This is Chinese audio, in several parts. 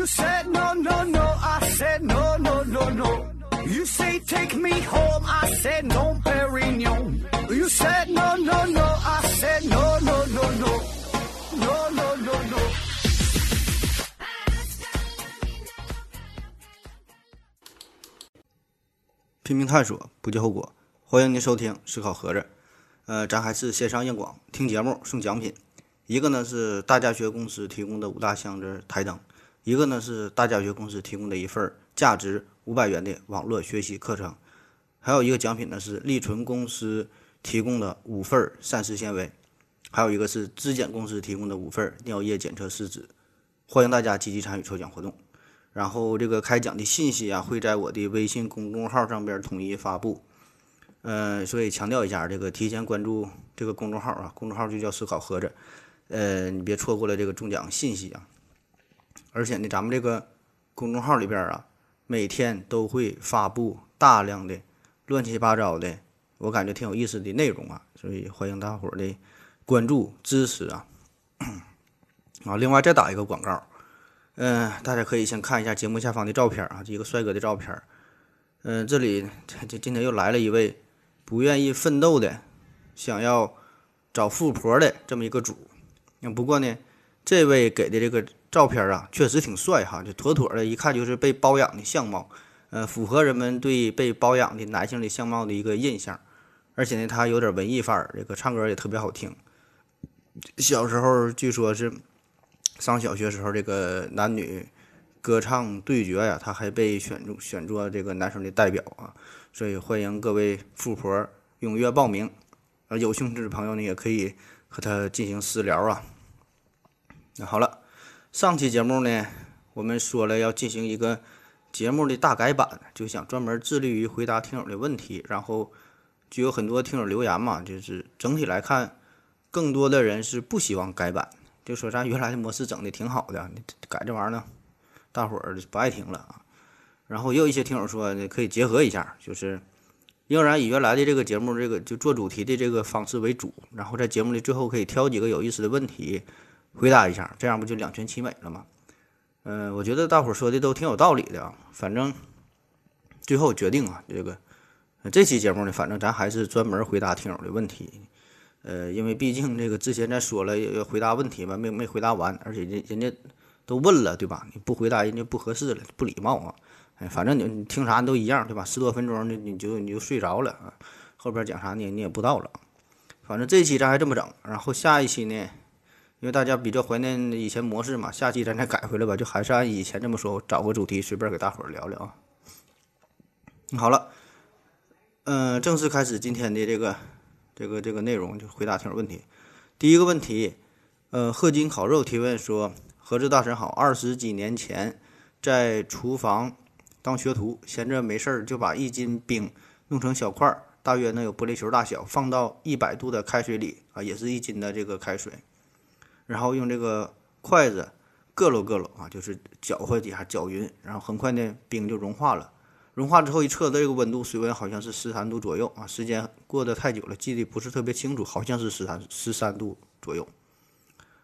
You said no, no, no. I said no, no, no, no. You say take me home. I said no, Perignon. You said no, no, no. I said no, no, no, no. No, no, no, no. 拼命探索，不计后果。欢迎您收听《思考盒子》。呃，咱还是线上硬广，听节目送奖品。一个呢是大家学公司提供的五大箱子台灯，一个呢是大家学公司提供的一份价值五百元的网络学习课程，还有一个奖品呢是利纯公司提供的五份膳食纤维，还有一个是质检公司提供的五份尿液检测试纸。欢迎大家积极参与抽奖活动。然后这个开奖的信息啊，会在我的微信公众号上边统一发布。呃，所以强调一下，这个提前关注这个公众号啊，公众号就叫“思考盒子”。呃，你别错过了这个中奖信息啊！而且呢，咱们这个公众号里边啊，每天都会发布大量的乱七八糟的，我感觉挺有意思的内容啊，所以欢迎大伙儿的关注支持啊！啊，另外再打一个广告。嗯，大家可以先看一下节目下方的照片啊，一个帅哥的照片。嗯，这里这今天又来了一位不愿意奋斗的，想要找富婆的这么一个主。那不过呢，这位给的这个照片啊，确实挺帅哈，就妥妥的，一看就是被包养的相貌。呃，符合人们对被包养的男性的相貌的一个印象。而且呢，他有点文艺范儿，这个唱歌也特别好听。小时候据说是。上小学时候，这个男女歌唱对决呀，他还被选中选做这个男生的代表啊，所以欢迎各位富婆踊跃报名，啊，有兴趣的朋友呢，也可以和他进行私聊啊。那好了，上期节目呢，我们说了要进行一个节目的大改版，就想专门致力于回答听友的问题，然后就有很多听友留言嘛，就是整体来看，更多的人是不希望改版。就说咱原来的模式整的挺好的，你改这玩意儿呢，大伙儿不爱听了啊。然后也有一些听友说呢，可以结合一下，就是仍然以原来的这个节目这个就做主题的这个方式为主，然后在节目的最后可以挑几个有意思的问题回答一下，这样不就两全其美了吗？嗯，我觉得大伙说的都挺有道理的啊。反正最后决定啊，这个这期节目呢，反正咱还是专门回答听友的问题。呃，因为毕竟这个之前咱说了要回答问题嘛，没没回答完，而且人人家都问了，对吧？你不回答人家不合适了，不礼貌啊！哎，反正你你听啥都一样，对吧？十多分钟你你就你就睡着了啊，后边讲啥你你也不知道了。反正这期咱还这么整，然后下一期呢，因为大家比较怀念以前模式嘛，下期咱再改回来吧，就还是按以前这么说，找个主题随便给大伙儿聊聊啊。好了，嗯，正式开始今天的这个。这个这个内容就回答听友问题。第一个问题，呃，贺金烤肉提问说：“何志大神好，二十几年前在厨房当学徒，闲着没事儿就把一斤冰弄成小块儿，大约能有玻璃球大小，放到一百度的开水里啊，也是一斤的这个开水，然后用这个筷子硌喽硌喽啊，就是搅和几下搅匀，然后很快呢冰就融化了。”融化之后一测，这个温度水温好像是十三度左右啊。时间过得太久了，记得不是特别清楚，好像是十三十三度左右。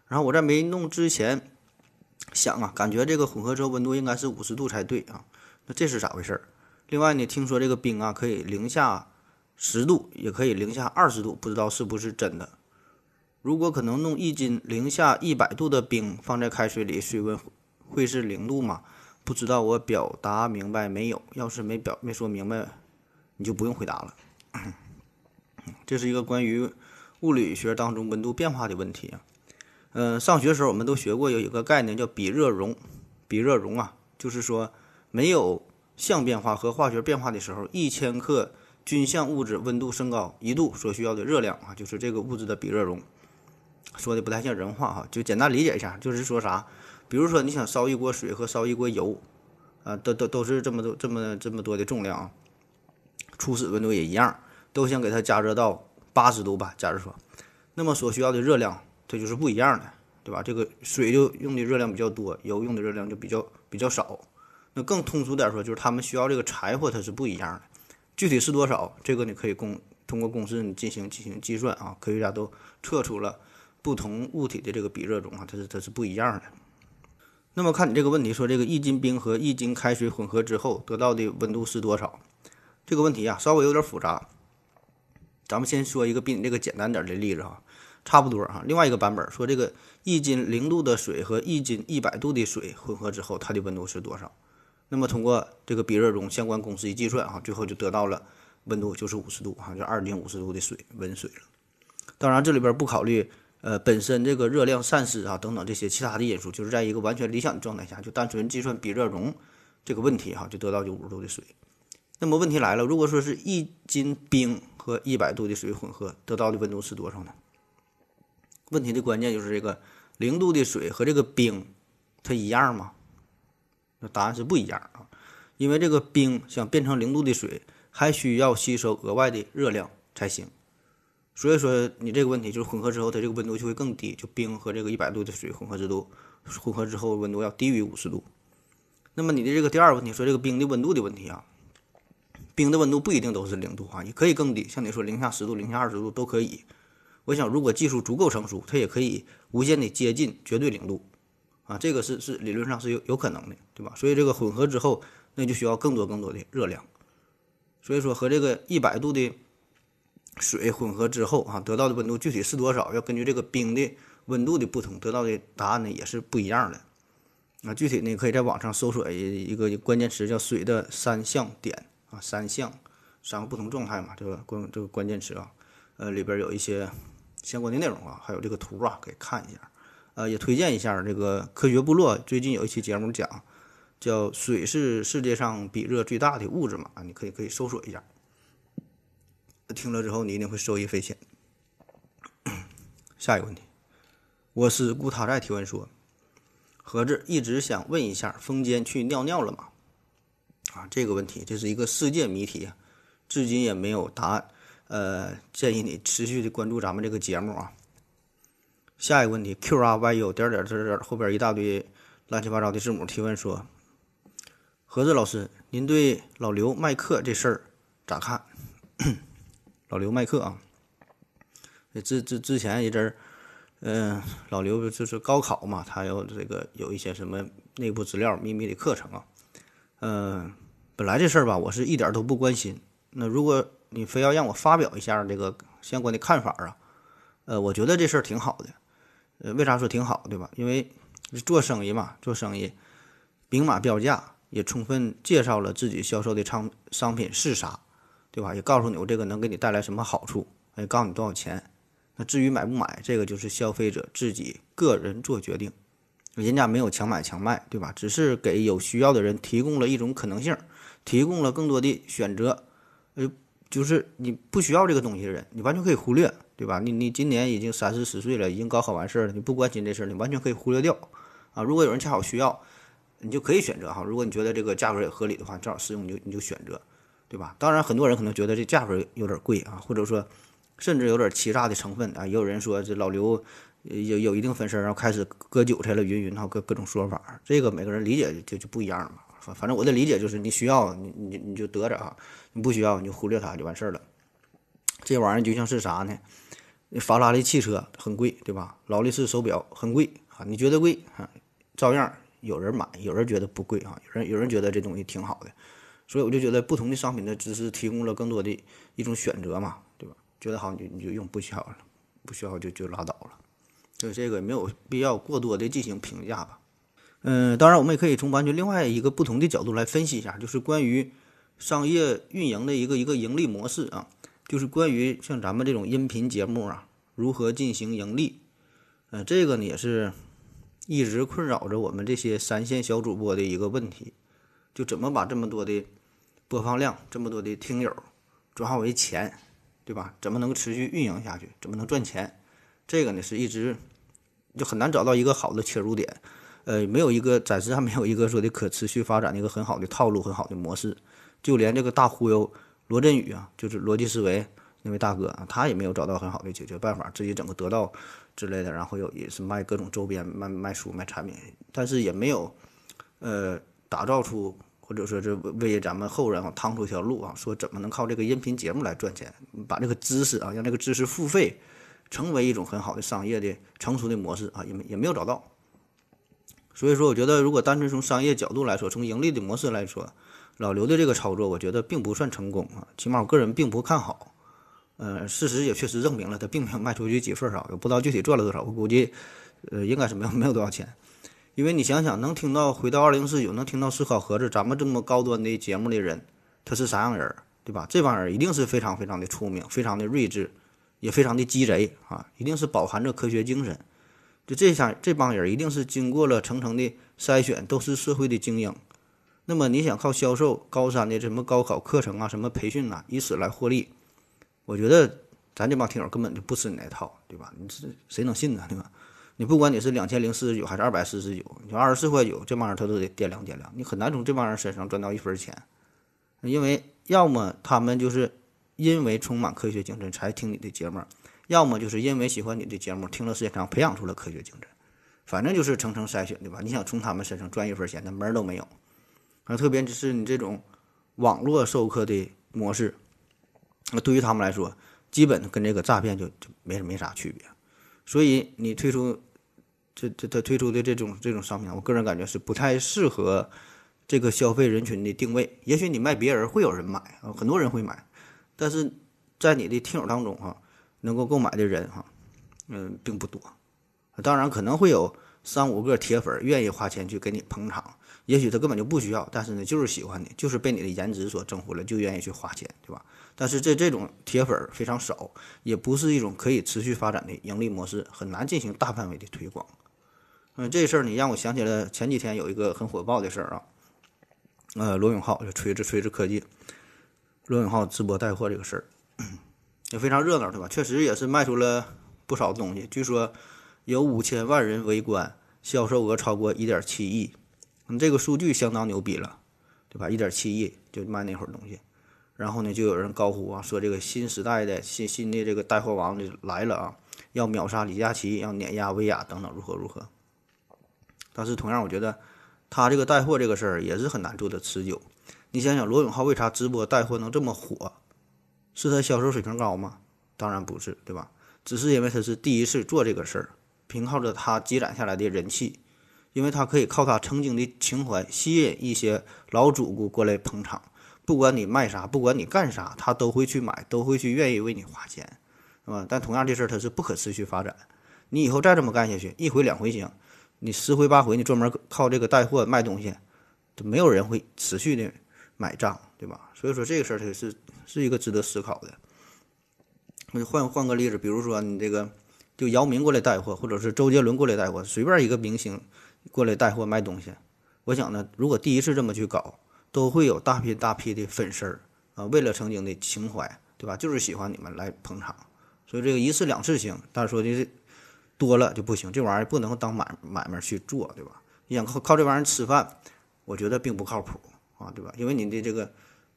然后我在没弄之前想啊，感觉这个混合之后温度应该是五十度才对啊。那这是咋回事儿？另外呢，听说这个冰啊可以零下十度，也可以零下二十度，不知道是不是真的。如果可能弄一斤零下一百度的冰放在开水里，水温会是零度吗？不知道我表达明白没有？要是没表没说明白，你就不用回答了。这是一个关于物理学当中温度变化的问题啊。嗯，上学时候我们都学过有一个概念叫比热容。比热容啊，就是说没有相变化和化学变化的时候，一千克均相物质温度升高一度所需要的热量啊，就是这个物质的比热容。说的不太像人话哈，就简单理解一下，就是说啥？比如说，你想烧一锅水和烧一锅油，啊，都都都是这么多这么这么多的重量啊，初始温度也一样，都想给它加热到八十度吧。假如说，那么所需要的热量它就是不一样的，对吧？这个水就用的热量比较多，油用的热量就比较比较少。那更通俗点说，就是他们需要这个柴火它是不一样的，具体是多少，这个你可以公通过公式你进行进行计算啊。科学家都测出了不同物体的这个比热容啊，它是它是不一样的。那么看你这个问题说，这个一斤冰和一斤开水混合之后得到的温度是多少？这个问题啊，稍微有点复杂。咱们先说一个比你这个简单点的例子哈，差不多哈。另外一个版本说，这个一斤零度的水和一斤一百度的水混合之后，它的温度是多少？那么通过这个比热容相关公式一计算啊，最后就得到了温度就是五十度哈，就二斤五十度的水温水了。当然这里边不考虑。呃，本身这个热量散失啊等等这些其他的因素，就是在一个完全理想的状态下，就单纯计算比热容这个问题哈，就得到就五十度的水。那么问题来了，如果说是一斤冰和一百度的水混合，得到的温度是多少呢？问题的关键就是这个零度的水和这个冰，它一样吗？那答案是不一样啊，因为这个冰想变成零度的水，还需要吸收额外的热量才行。所以说，你这个问题就是混合之后，它这个温度就会更低。就冰和这个一百度的水混合之度，混合之后温度要低于五十度。那么你的这个第二个问题说这个冰的温度的问题啊，冰的温度不一定都是零度啊，也可以更低。像你说零下十度、零下二十度都可以。我想，如果技术足够成熟，它也可以无限的接近绝对零度啊，这个是是理论上是有有可能的，对吧？所以这个混合之后，那就需要更多更多的热量。所以说和这个一百度的。水混合之后啊，得到的温度具体是多少？要根据这个冰的温度的不同，得到的答案呢也是不一样的。啊，具体呢可以在网上搜索一一个关键词，叫“水的三项点”啊，三项三个不同状态嘛，这个关这个关键词啊，呃里边有一些相关的内容啊，还有这个图啊，可以看一下。呃，也推荐一下这个科学部落最近有一期节目讲，叫“水是世界上比热最大的物质”嘛，啊，你可以可以搜索一下。听了之后，你一定会受益匪浅。下一个问题，我是顾他在提问说：“盒子一直想问一下，风间去尿尿了吗？”啊，这个问题这是一个世界谜题，至今也没有答案。呃，建议你持续的关注咱们这个节目啊。下一个问题，Q R Y U 点点点点后边一大堆乱七八糟的字母提问说：“盒子老师，您对老刘卖课这事儿咋看？”老刘麦克啊，之之之前一阵儿，嗯，老刘就是高考嘛，他有这个有一些什么内部资料、秘密的课程啊，嗯，本来这事儿吧，我是一点都不关心。那如果你非要让我发表一下这个相关的看法啊，呃，我觉得这事儿挺好的。呃，为啥说挺好，对吧？因为做生意嘛，做生意明码标价，也充分介绍了自己销售的商商品是啥。对吧？也告诉你我这个能给你带来什么好处，也告诉你多少钱。那至于买不买，这个就是消费者自己个人做决定。人家没有强买强卖，对吧？只是给有需要的人提供了一种可能性，提供了更多的选择。呃，就是你不需要这个东西的人，你完全可以忽略，对吧？你你今年已经三四十岁了，已经高考完事儿了，你不关心这事儿，你完全可以忽略掉。啊，如果有人恰好需要，你就可以选择哈。如果你觉得这个价格也合理的话，正好适用，你就你就选择。对吧？当然，很多人可能觉得这价格有点贵啊，或者说甚至有点欺诈的成分啊。也有人说这老刘有有一定分身，然后开始割韭菜了，云云哈，各各种说法。这个每个人理解就就不一样嘛。反反正我的理解就是，你需要你你你就得着啊，你不需要你就忽略它就完事儿了。这玩意儿就像是啥呢？法拉利汽车很贵，对吧？劳力士手表很贵啊，你觉得贵啊？照样有人买，有人觉得不贵啊，有人有人觉得这东西挺好的。所以我就觉得不同的商品的知识提供了更多的一种选择嘛，对吧？觉得好你就你就用，不需要了，不需要就就拉倒了。所以这个没有必要过多的进行评价吧。嗯，当然我们也可以从完全另外一个不同的角度来分析一下，就是关于商业运营的一个一个盈利模式啊，就是关于像咱们这种音频节目啊，如何进行盈利。嗯，这个呢也是一直困扰着我们这些三线小主播的一个问题，就怎么把这么多的。播放量这么多的听友，转化为钱，对吧？怎么能持续运营下去？怎么能赚钱？这个呢是一直就很难找到一个好的切入点，呃，没有一个暂时还没有一个说的可持续发展的一个很好的套路、很好的模式。就连这个大忽悠罗振宇啊，就是逻辑思维那位大哥啊，他也没有找到很好的解决办法，自己整个得到之类的，然后有也是卖各种周边、卖卖书、卖产品，但是也没有呃打造出。或者说，这为咱们后人啊趟出一条路啊，说怎么能靠这个音频节目来赚钱，把这个知识啊，让这个知识付费，成为一种很好的商业的成熟的模式啊，也没也没有找到。所以说，我觉得如果单纯从商业角度来说，从盈利的模式来说，老刘的这个操作，我觉得并不算成功啊，起码我个人并不看好。呃，事实也确实证明了，他并没有卖出去几份儿啊，也不知道具体赚了多少，我估计，呃，应该是没有没有多少钱。因为你想想，能听到回到二零四九，能听到思考盒子，咱们这么高端的节目的人，他是啥样人，对吧？这帮人一定是非常非常的聪明，非常的睿智，也非常的鸡贼啊，一定是饱含着科学精神。就这下这帮人一定是经过了层层的筛选，都是社会的精英。那么你想靠销售高三的什么高考课程啊、什么培训呐，以此来获利，我觉得咱这帮听友根本就不吃你那套，对吧？你这谁能信呢，对吧？你不管你是两千零四十九还是二百四十九，你二十四块九，这帮人他都得掂量掂量，你很难从这帮人身上赚到一分钱，因为要么他们就是因为充满科学精神才听你的节目，要么就是因为喜欢你的节目，听了时间长培养出了科学精神，反正就是层层筛选，对吧？你想从他们身上赚一分钱，那门儿都没有。啊，特别只是你这种网络授课的模式，那对于他们来说，基本跟这个诈骗就就没没啥区别。所以你推出。这这他推出的这种这种商品，我个人感觉是不太适合这个消费人群的定位。也许你卖别人会有人买啊，很多人会买，但是在你的听友当中哈，能够购买的人哈，嗯，并不多。当然可能会有三五个铁粉愿意花钱去给你捧场，也许他根本就不需要，但是呢，就是喜欢你，就是被你的颜值所征服了，就愿意去花钱，对吧？但是这这种铁粉非常少，也不是一种可以持续发展的盈利模式，很难进行大范围的推广。嗯，这事儿你让我想起了前几天有一个很火爆的事儿啊，呃，罗永浩就锤子锤子科技，罗永浩直播带货这个事儿也非常热闹，对吧？确实也是卖出了不少东西，据说有五千万人围观，销售额超过一点七亿，嗯，这个数据相当牛逼了，对吧？一点七亿就卖那会儿东西，然后呢，就有人高呼啊，说这个新时代的新新的这个带货王就来了啊，要秒杀李佳琦，要碾压薇娅等等，如何如何。但是同样，我觉得他这个带货这个事儿也是很难做的持久。你想想，罗永浩为啥直播带货能这么火？是他销售水平高吗？当然不是，对吧？只是因为他是第一次做这个事儿，凭靠着他积攒下来的人气，因为他可以靠他曾经的情怀吸引一些老主顾过来捧场。不管你卖啥，不管你干啥，他都会去买，都会去愿意为你花钱，是吧？但同样这事儿它是不可持续发展。你以后再这么干下去，一回两回行。你十回八回，你专门靠这个带货卖东西，就没有人会持续的买账，对吧？所以说这个事儿它是是一个值得思考的。那就换换个例子，比如说你这个就姚明过来带货，或者是周杰伦过来带货，随便一个明星过来带货卖东西，我想呢，如果第一次这么去搞，都会有大批大批的粉丝儿啊，为了曾经的情怀，对吧？就是喜欢你们来捧场，所以这个一次两次行，但是说的。多了就不行，这玩意儿不能当买买卖去做，对吧？你想靠靠这玩意儿吃饭，我觉得并不靠谱啊，对吧？因为你的这个，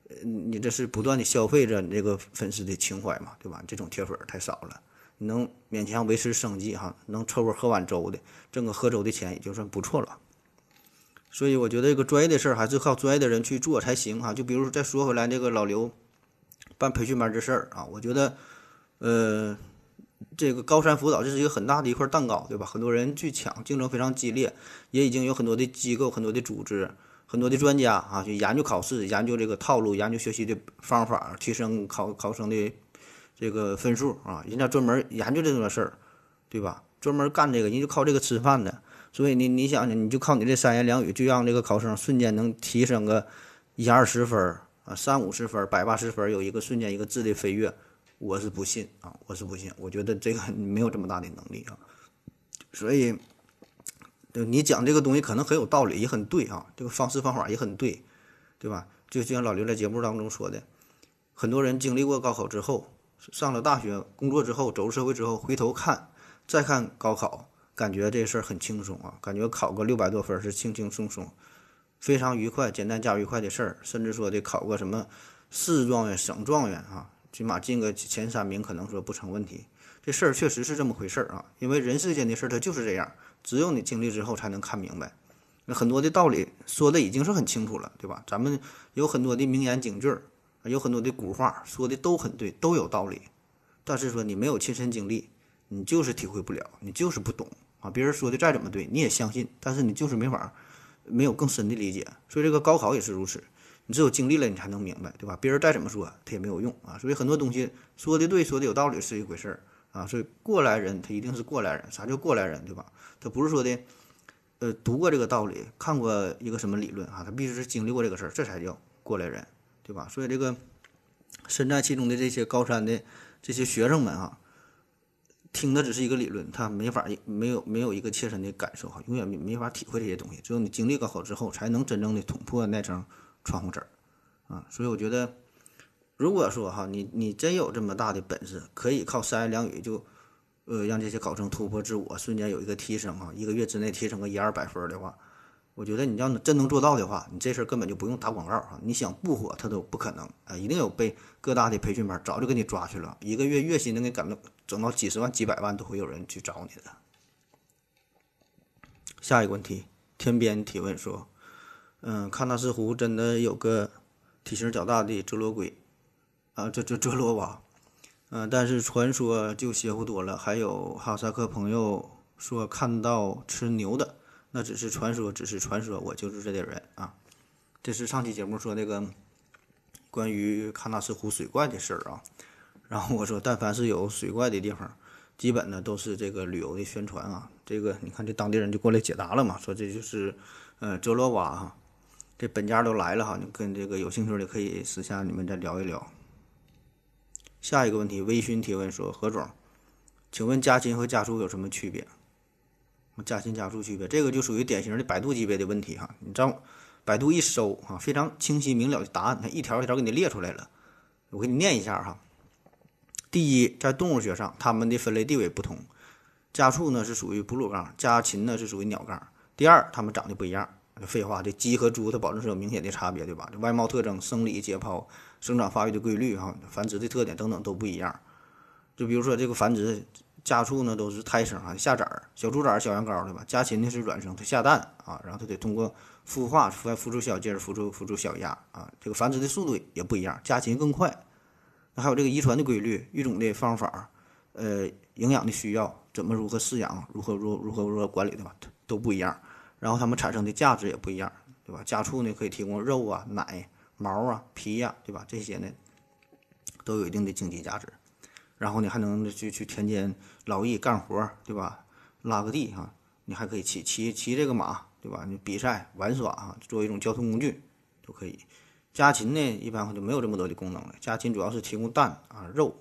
呃，你这是不断的消费着你这个粉丝的情怀嘛，对吧？这种铁粉太少了，你能勉强维持生计哈，能凑合喝碗粥的，挣个喝粥的钱也就算不错了。所以我觉得这个专业的事儿还是靠专业的人去做才行哈。就比如说再说回来这个老刘办培训班这事儿啊，我觉得，呃。这个高山辅导这是一个很大的一块蛋糕，对吧？很多人去抢，竞争非常激烈，也已经有很多的机构、很多的组织、很多的专家啊，去研究考试、研究这个套路、研究学习的方法，提升考考生的这个分数啊。人家专门研究这种事儿，对吧？专门干这个，人就靠这个吃饭的。所以你你想想，你就靠你这三言两语，就让这个考生瞬间能提升个一二十分啊，三五十分、百八十分，有一个瞬间一个质的飞跃。我是不信啊，我是不信，我觉得这个没有这么大的能力啊，所以，就你讲这个东西可能很有道理，也很对啊，这个方式方法也很对，对吧？就像老刘在节目当中说的，很多人经历过高考之后，上了大学，工作之后，走入社会之后，回头看，再看高考，感觉这事儿很轻松啊，感觉考个六百多分是轻轻松松，非常愉快、简单加愉快的事儿，甚至说的考个什么市状元、省状元啊。起码进个前三名，可能说不成问题。这事儿确实是这么回事儿啊，因为人世间的事儿它就是这样，只有你经历之后才能看明白。那很多的道理说的已经是很清楚了，对吧？咱们有很多的名言警句儿，有很多的古话说的都很对，都有道理。但是说你没有亲身经历，你就是体会不了，你就是不懂啊，别人说的再怎么对，你也相信，但是你就是没法没有更深的理解。所以这个高考也是如此，你只有经历了，你才能明白，对吧？别人再怎么说，他也没有用啊。所以很多东西说的对，说的有道理是一回事儿啊。所以过来人他一定是过来人，啥叫过来人，对吧？他不是说的，呃，读过这个道理，看过一个什么理论啊，他必须是经历过这个事儿，这才叫过来人，对吧？所以这个身在其中的这些高三的这些学生们啊。听的只是一个理论，他没法没有没有一个切身的感受哈，永远没法体会这些东西。只有你经历高考之后，才能真正的捅破那层窗户纸儿啊。所以我觉得，如果说哈，你你真有这么大的本事，可以靠三言两语就呃让这些考生突破自我，瞬间有一个提升啊，一个月之内提升个一二百分的话。我觉得你要真能做到的话，你这事儿根本就不用打广告哈，你想不火它都不可能啊，一定有被各大的培训班早就给你抓去了，一个月月薪能给赶到整到几十万、几百万都会有人去找你的。下一个问题，天边提问说，嗯，喀纳斯湖真的有个体型较大的折罗龟啊，这这折罗蛙，嗯，但是传说就邪乎多了，还有哈萨克朋友说看到吃牛的。那只是传说，只是传说，我就是这点人啊！这是上期节目说那个关于喀纳斯湖水怪的事儿啊。然后我说，但凡是有水怪的地方，基本呢都是这个旅游的宣传啊。这个你看，这当地人就过来解答了嘛，说这就是呃哲罗瓦哈。这本家都来了哈，你跟这个有兴趣的可以私下你们再聊一聊。下一个问题，微醺提问说：何总，请问家禽和家畜有什么区别？家禽家畜区别，这个就属于典型的百度级别的问题哈。你知道，百度一搜哈，非常清晰明了的答案，它一条一条给你列出来了。我给你念一下哈。第一，在动物学上，它们的分类地位不同。家畜呢是属于哺乳纲，家禽呢是属于鸟纲。第二，它们长得不一样。废话，这鸡和猪它保证是有明显的差别，对吧？这外貌特征、生理解剖、生长发育的规律哈、繁殖的特点等等都不一样。就比如说这个繁殖。家畜呢都是胎生啊，下崽儿，小猪崽儿、小羊羔，对吧？家禽呢是卵生，它下蛋啊，然后它得通过孵化，孵孵出小鸡儿，孵出孵出小鸭啊。这个繁殖的速度也不一样，家禽更快。那还有这个遗传的规律、育种的方法，呃，营养的需要，怎么如何饲养，如何如如何如何管理，对吧？都不一样。然后它们产生的价值也不一样，对吧？家畜呢可以提供肉啊、奶、毛啊、皮呀，对吧？这些呢都有一定的经济价值。然后你还能去去田间劳役干活，对吧？拉个地哈，你还可以骑骑骑这个马，对吧？你比赛玩耍啊，作为一种交通工具都可以。家禽呢，一般就没有这么多的功能了。家禽主要是提供蛋啊、肉，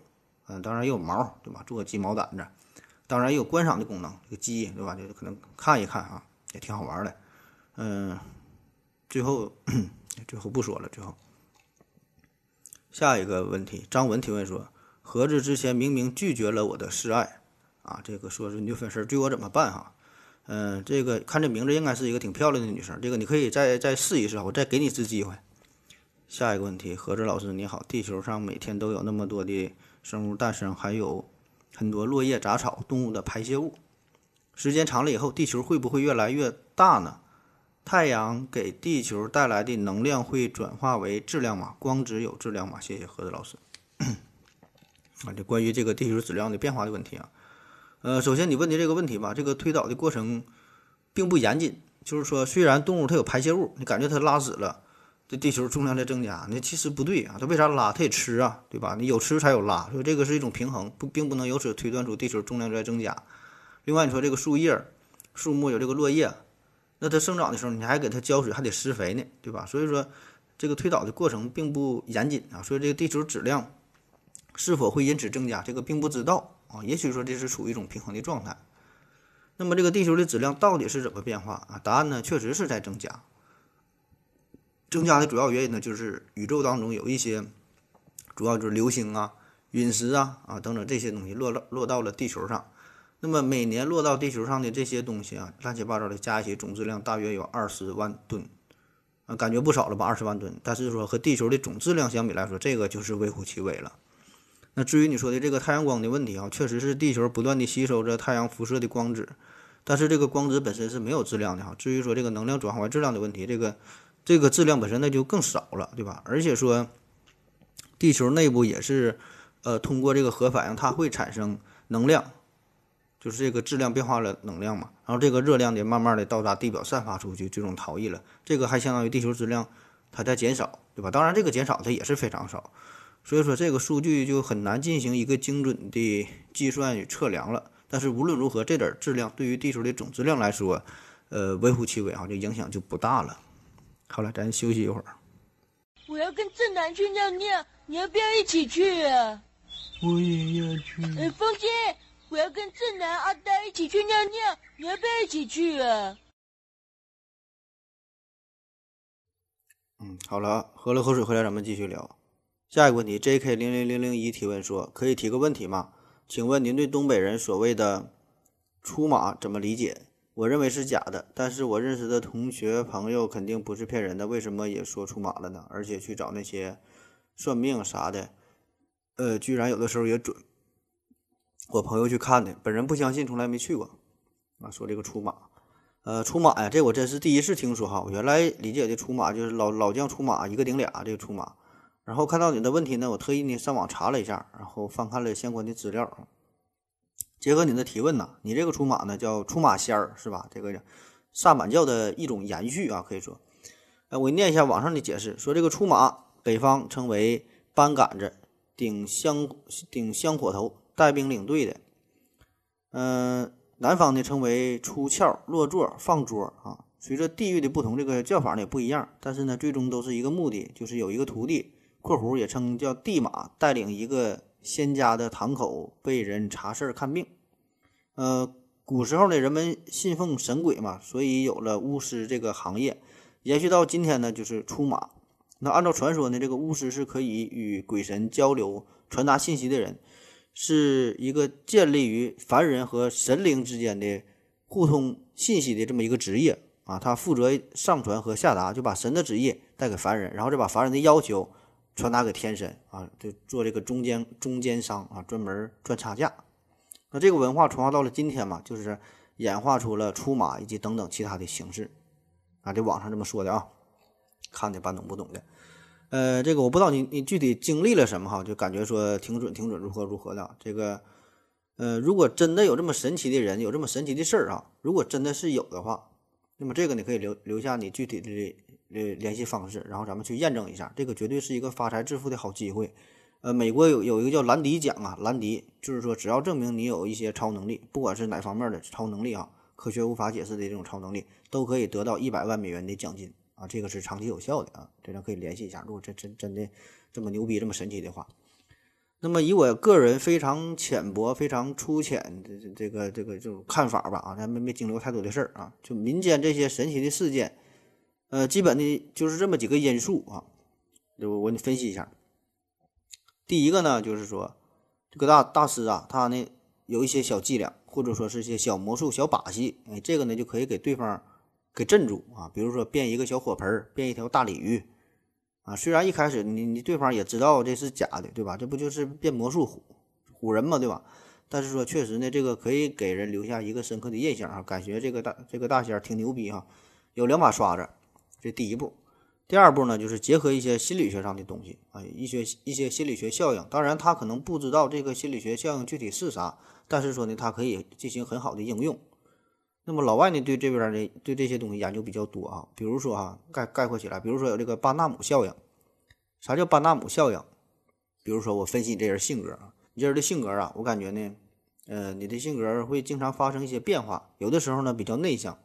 嗯，当然也有毛，对吧？做个鸡毛掸子，当然也有观赏的功能，这个鸡，对吧？就可能看一看啊，也挺好玩的。嗯，最后最后不说了，最后下一个问题，张文提问说。盒子之前明明拒绝了我的示爱，啊，这个说是女粉丝追我怎么办哈？嗯，这个看这名字应该是一个挺漂亮的女生，这个你可以再再试一试，我再给你一次机会。下一个问题，盒子老师你好，地球上每天都有那么多的生物诞生，还有很多落叶、杂草、动物的排泄物，时间长了以后，地球会不会越来越大呢？太阳给地球带来的能量会转化为质量吗？光子有质量吗？谢谢盒子老师。啊，这关于这个地球质量的变化的问题啊，呃，首先你问的这个问题吧，这个推导的过程并不严谨，就是说，虽然动物它有排泄物，你感觉它拉屎了，这地球重量在增加，那其实不对啊，它为啥拉？它也吃啊，对吧？你有吃才有拉，所以这个是一种平衡，不，并不能由此推断出地球重量在增加。另外，你说这个树叶、树木有这个落叶，那它生长的时候你还给它浇水，还得施肥呢，对吧？所以说，这个推导的过程并不严谨啊，所以这个地球质量。是否会因此增加？这个并不知道啊。也许说这是处于一种平衡的状态。那么这个地球的质量到底是怎么变化啊？答案呢，确实是在增加。增加的主要原因呢，就是宇宙当中有一些，主要就是流星啊、陨石啊啊等等这些东西落到落到了地球上。那么每年落到地球上的这些东西啊，乱七八糟的加一起，总质量大约有二十万吨啊，感觉不少了吧？二十万吨。但是说和地球的总质量相比来说，这个就是微乎其微了。那至于你说的这个太阳光的问题啊，确实是地球不断的吸收着太阳辐射的光子，但是这个光子本身是没有质量的哈。至于说这个能量转化为质量的问题，这个这个质量本身那就更少了，对吧？而且说地球内部也是，呃，通过这个核反应，它会产生能量，就是这个质量变化了能量嘛，然后这个热量呢慢慢的到达地表散发出去，最终逃逸了。这个还相当于地球质量它在减少，对吧？当然这个减少它也是非常少，所以说这个数据就很难进行一个精准的计算与测量了。但是无论如何，这点质量对于地球的总质量来说，呃，微乎其微啊，这影响就不大了。好了，咱休息一会儿。我要跟正南去尿尿，你要不要一起去啊？我也要去。哎，风姐，我要跟正南、阿呆一起去尿尿，你要不要一起去啊？嗯，好了，喝了口水回来，咱们继续聊。下一个问题，J.K. 零零零零一提问说：“可以提个问题吗？请问您对东北人所谓的出马怎么理解？我认为是假的，但是我认识的同学朋友肯定不是骗人的，为什么也说出马了呢？而且去找那些算命啥的，呃，居然有的时候也准。我朋友去看的，本人不相信，从来没去过。啊，说这个出马，呃，出马呀，这我真是第一次听说哈。我原来理解的出马就是老老将出马，一个顶俩这个出马。然后看到你的问题呢，我特意呢上网查了一下，然后翻看了相关的资料。结合你的提问呢，你这个出马呢叫出马仙儿是吧？这个萨满教的一种延续啊，可以说。哎，我念一下网上的解释，说这个出马，北方称为搬杆子、顶香顶香火头、带兵领队的。嗯，南方呢称为出鞘、落座、放桌啊。随着地域的不同，这个叫法呢也不一样，但是呢最终都是一个目的，就是有一个徒弟（括弧也称叫地马）带领一个。仙家的堂口为人查事儿看病，呃，古时候呢，人们信奉神鬼嘛，所以有了巫师这个行业，延续到今天呢，就是出马。那按照传说呢，这个巫师是可以与鬼神交流、传达信息的人，是一个建立于凡人和神灵之间的互通信息的这么一个职业啊。他负责上传和下达，就把神的旨意带给凡人，然后再把凡人的要求。传达给天神啊，就做这个中间中间商啊，专门赚差价。那这个文化传化到了今天嘛，就是演化出了出马以及等等其他的形式啊。这网上这么说的啊，看的半懂不懂的。呃，这个我不知道你你具体经历了什么哈，就感觉说挺准挺准，如何如何的。这个呃，如果真的有这么神奇的人，有这么神奇的事儿啊，如果真的是有的话，那么这个你可以留留下你具体的。呃，联系方式，然后咱们去验证一下，这个绝对是一个发财致富的好机会。呃，美国有有一个叫兰迪奖啊，兰迪就是说，只要证明你有一些超能力，不管是哪方面的超能力啊，科学无法解释的这种超能力，都可以得到一百万美元的奖金啊，这个是长期有效的啊，这咱可以联系一下。如果这真真的这么牛逼、这么神奇的话，那么以我个人非常浅薄、非常粗浅的这个这个这种看法吧啊，咱们没经历过太多的事儿啊，就民间这些神奇的事件。呃，基本的就是这么几个因素啊，我我给你分析一下。第一个呢，就是说这个大大师啊，他呢有一些小伎俩，或者说是一些小魔术、小把戏，哎，这个呢就可以给对方给镇住啊。比如说变一个小火盆，变一条大鲤鱼啊。虽然一开始你你对方也知道这是假的，对吧？这不就是变魔术唬唬人嘛，对吧？但是说确实呢，这个可以给人留下一个深刻的印象啊，感觉这个大这个大仙挺牛逼哈，有两把刷子。这第一步，第二步呢，就是结合一些心理学上的东西啊，一些一些心理学效应。当然，他可能不知道这个心理学效应具体是啥，但是说呢，他可以进行很好的应用。那么老外呢，对这边的对这些东西研究比较多啊，比如说啊，概概括起来，比如说有这个巴纳姆效应。啥叫巴纳姆效应？比如说我分析你这人性格啊，你这人的性格啊，我感觉呢，呃，你的性格会经常发生一些变化，有的时候呢比较内向。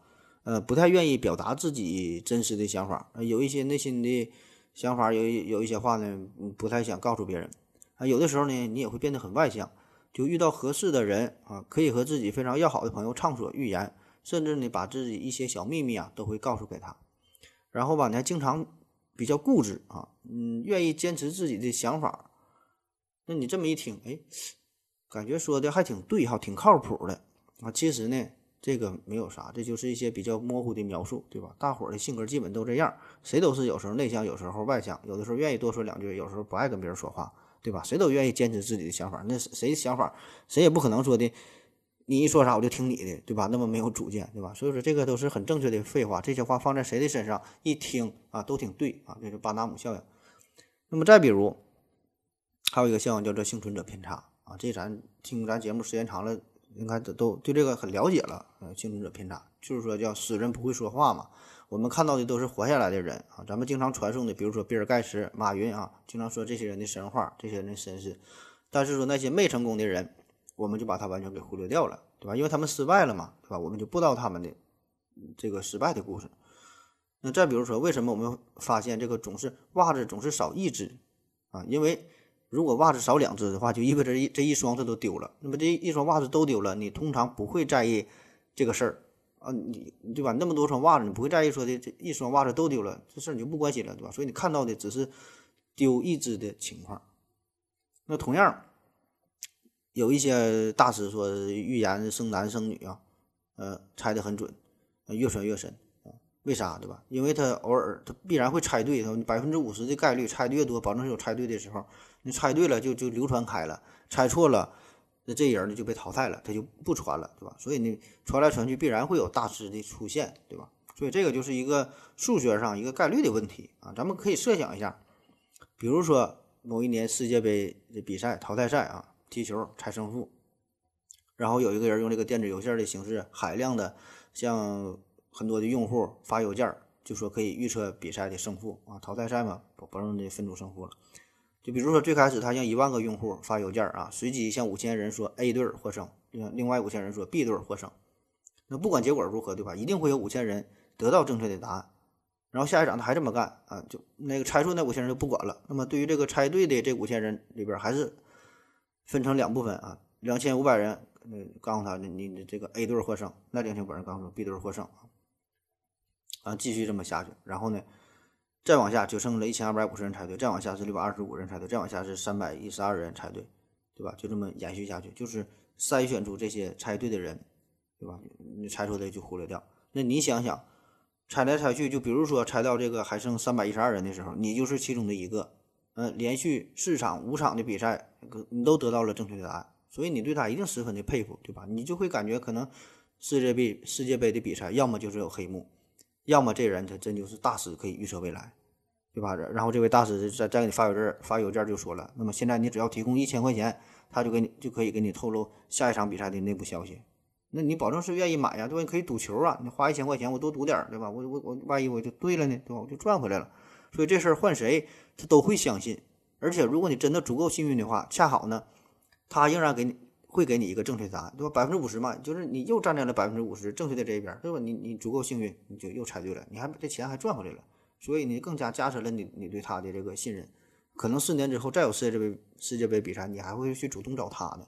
呃，不太愿意表达自己真实的想法，有一些内心的想法，有有一些话呢，不太想告诉别人。啊，有的时候呢，你也会变得很外向，就遇到合适的人啊，可以和自己非常要好的朋友畅所欲言，甚至呢，把自己一些小秘密啊，都会告诉给他。然后吧，你还经常比较固执啊，嗯，愿意坚持自己的想法。那你这么一听，哎，感觉说的还挺对哈，挺靠谱的啊。其实呢。这个没有啥，这就是一些比较模糊的描述，对吧？大伙儿的性格基本都这样，谁都是有时候内向，有时候外向，有的时候愿意多说两句，有时候不爱跟别人说话，对吧？谁都愿意坚持自己的想法，那谁想法谁也不可能说的，你一说啥我就听你的，对吧？那么没有主见，对吧？所以说这个都是很正确的废话，这些话放在谁的身上一听啊都挺对啊，这是巴纳姆效应。那么再比如，还有一个效应叫做幸存者偏差啊，这咱听咱节目时间长了。应该都都对这个很了解了。呃，幸存者偏差就是说叫死人不会说话嘛。我们看到的都是活下来的人啊，咱们经常传颂的，比如说比尔盖茨、马云啊，经常说这些人的神话，这些人的身世。但是说那些没成功的人，我们就把它完全给忽略掉了，对吧？因为他们失败了嘛，对吧？我们就不知道他们的这个失败的故事。那再比如说，为什么我们发现这个总是袜子总是少一只啊？因为如果袜子少两只的话，就意味着一这一双它都丢了。那么这一双袜子都丢了，你通常不会在意这个事儿啊，你对吧？那么多双袜子，你不会在意说的这一双袜子都丢了，这事儿你就不关心了，对吧？所以你看到的只是丢一只的情况。那同样，有一些大师说预言生男生女啊，呃，猜得很准，越传越深啊。为啥？对吧？因为他偶尔他必然会猜对，他百分之五十的概率猜的越多，保证是有猜对的时候。你猜对了就就流传开了，猜错了，那这人呢就被淘汰了，他就不传了，对吧？所以呢，传来传去必然会有大师的出现，对吧？所以这个就是一个数学上一个概率的问题啊。咱们可以设想一下，比如说某一年世界杯的比赛淘汰赛啊，踢球猜胜负，然后有一个人用这个电子邮件的形式，海量的向很多的用户发邮件，就说可以预测比赛的胜负啊，淘汰赛嘛，保保证的分组胜负了。就比如说，最开始他向一万个用户发邮件啊，随机向五千人说 A 队获胜，另外五千人说 B 队获胜。那不管结果如何，对吧？一定会有五千人得到正确的答案。然后下一场他还这么干啊，就那个猜错那五千人就不管了。那么对于这个猜对的这五千人里边，还是分成两部分啊，两千五百人，呃，告诉他你你这个 A 队获胜，那两千五百人告诉 B 队获胜啊，继续这么下去，然后呢？再往下就剩了一千二百五十人猜对，再往下是六百二十五人猜对，再往下是三百一十二人猜对，对吧？就这么延续下去，就是筛选出这些猜对的人，对吧？你猜错的就忽略掉。那你想想，猜来猜去，就比如说猜到这个还剩三百一十二人的时候，你就是其中的一个。嗯，连续四场、五场的比赛，你都得到了正确的答案，所以你对他一定十分的佩服，对吧？你就会感觉可能世界杯世界杯的比赛，要么就是有黑幕。要么这人他真就是大师，可以预测未来，对吧？然后这位大师再再给你发邮件，发邮件就说了，那么现在你只要提供一千块钱，他就给你就可以给你透露下一场比赛的内部消息。那你保证是愿意买呀，对吧？你可以赌球啊，你花一千块钱，我多赌点，对吧？我我我万一我就对了呢，对吧？我就赚回来了。所以这事儿换谁他都会相信，而且如果你真的足够幸运的话，恰好呢，他仍然给你。会给你一个正确答案，对吧？百分之五十嘛，就是你又站在了百分之五十正确的这一边，对吧？你你足够幸运，你就又猜对了，你还这钱还赚回来了，所以你更加加深了你你对他的这个信任。可能四年之后再有世界杯世界杯比赛，你还会去主动找他呢，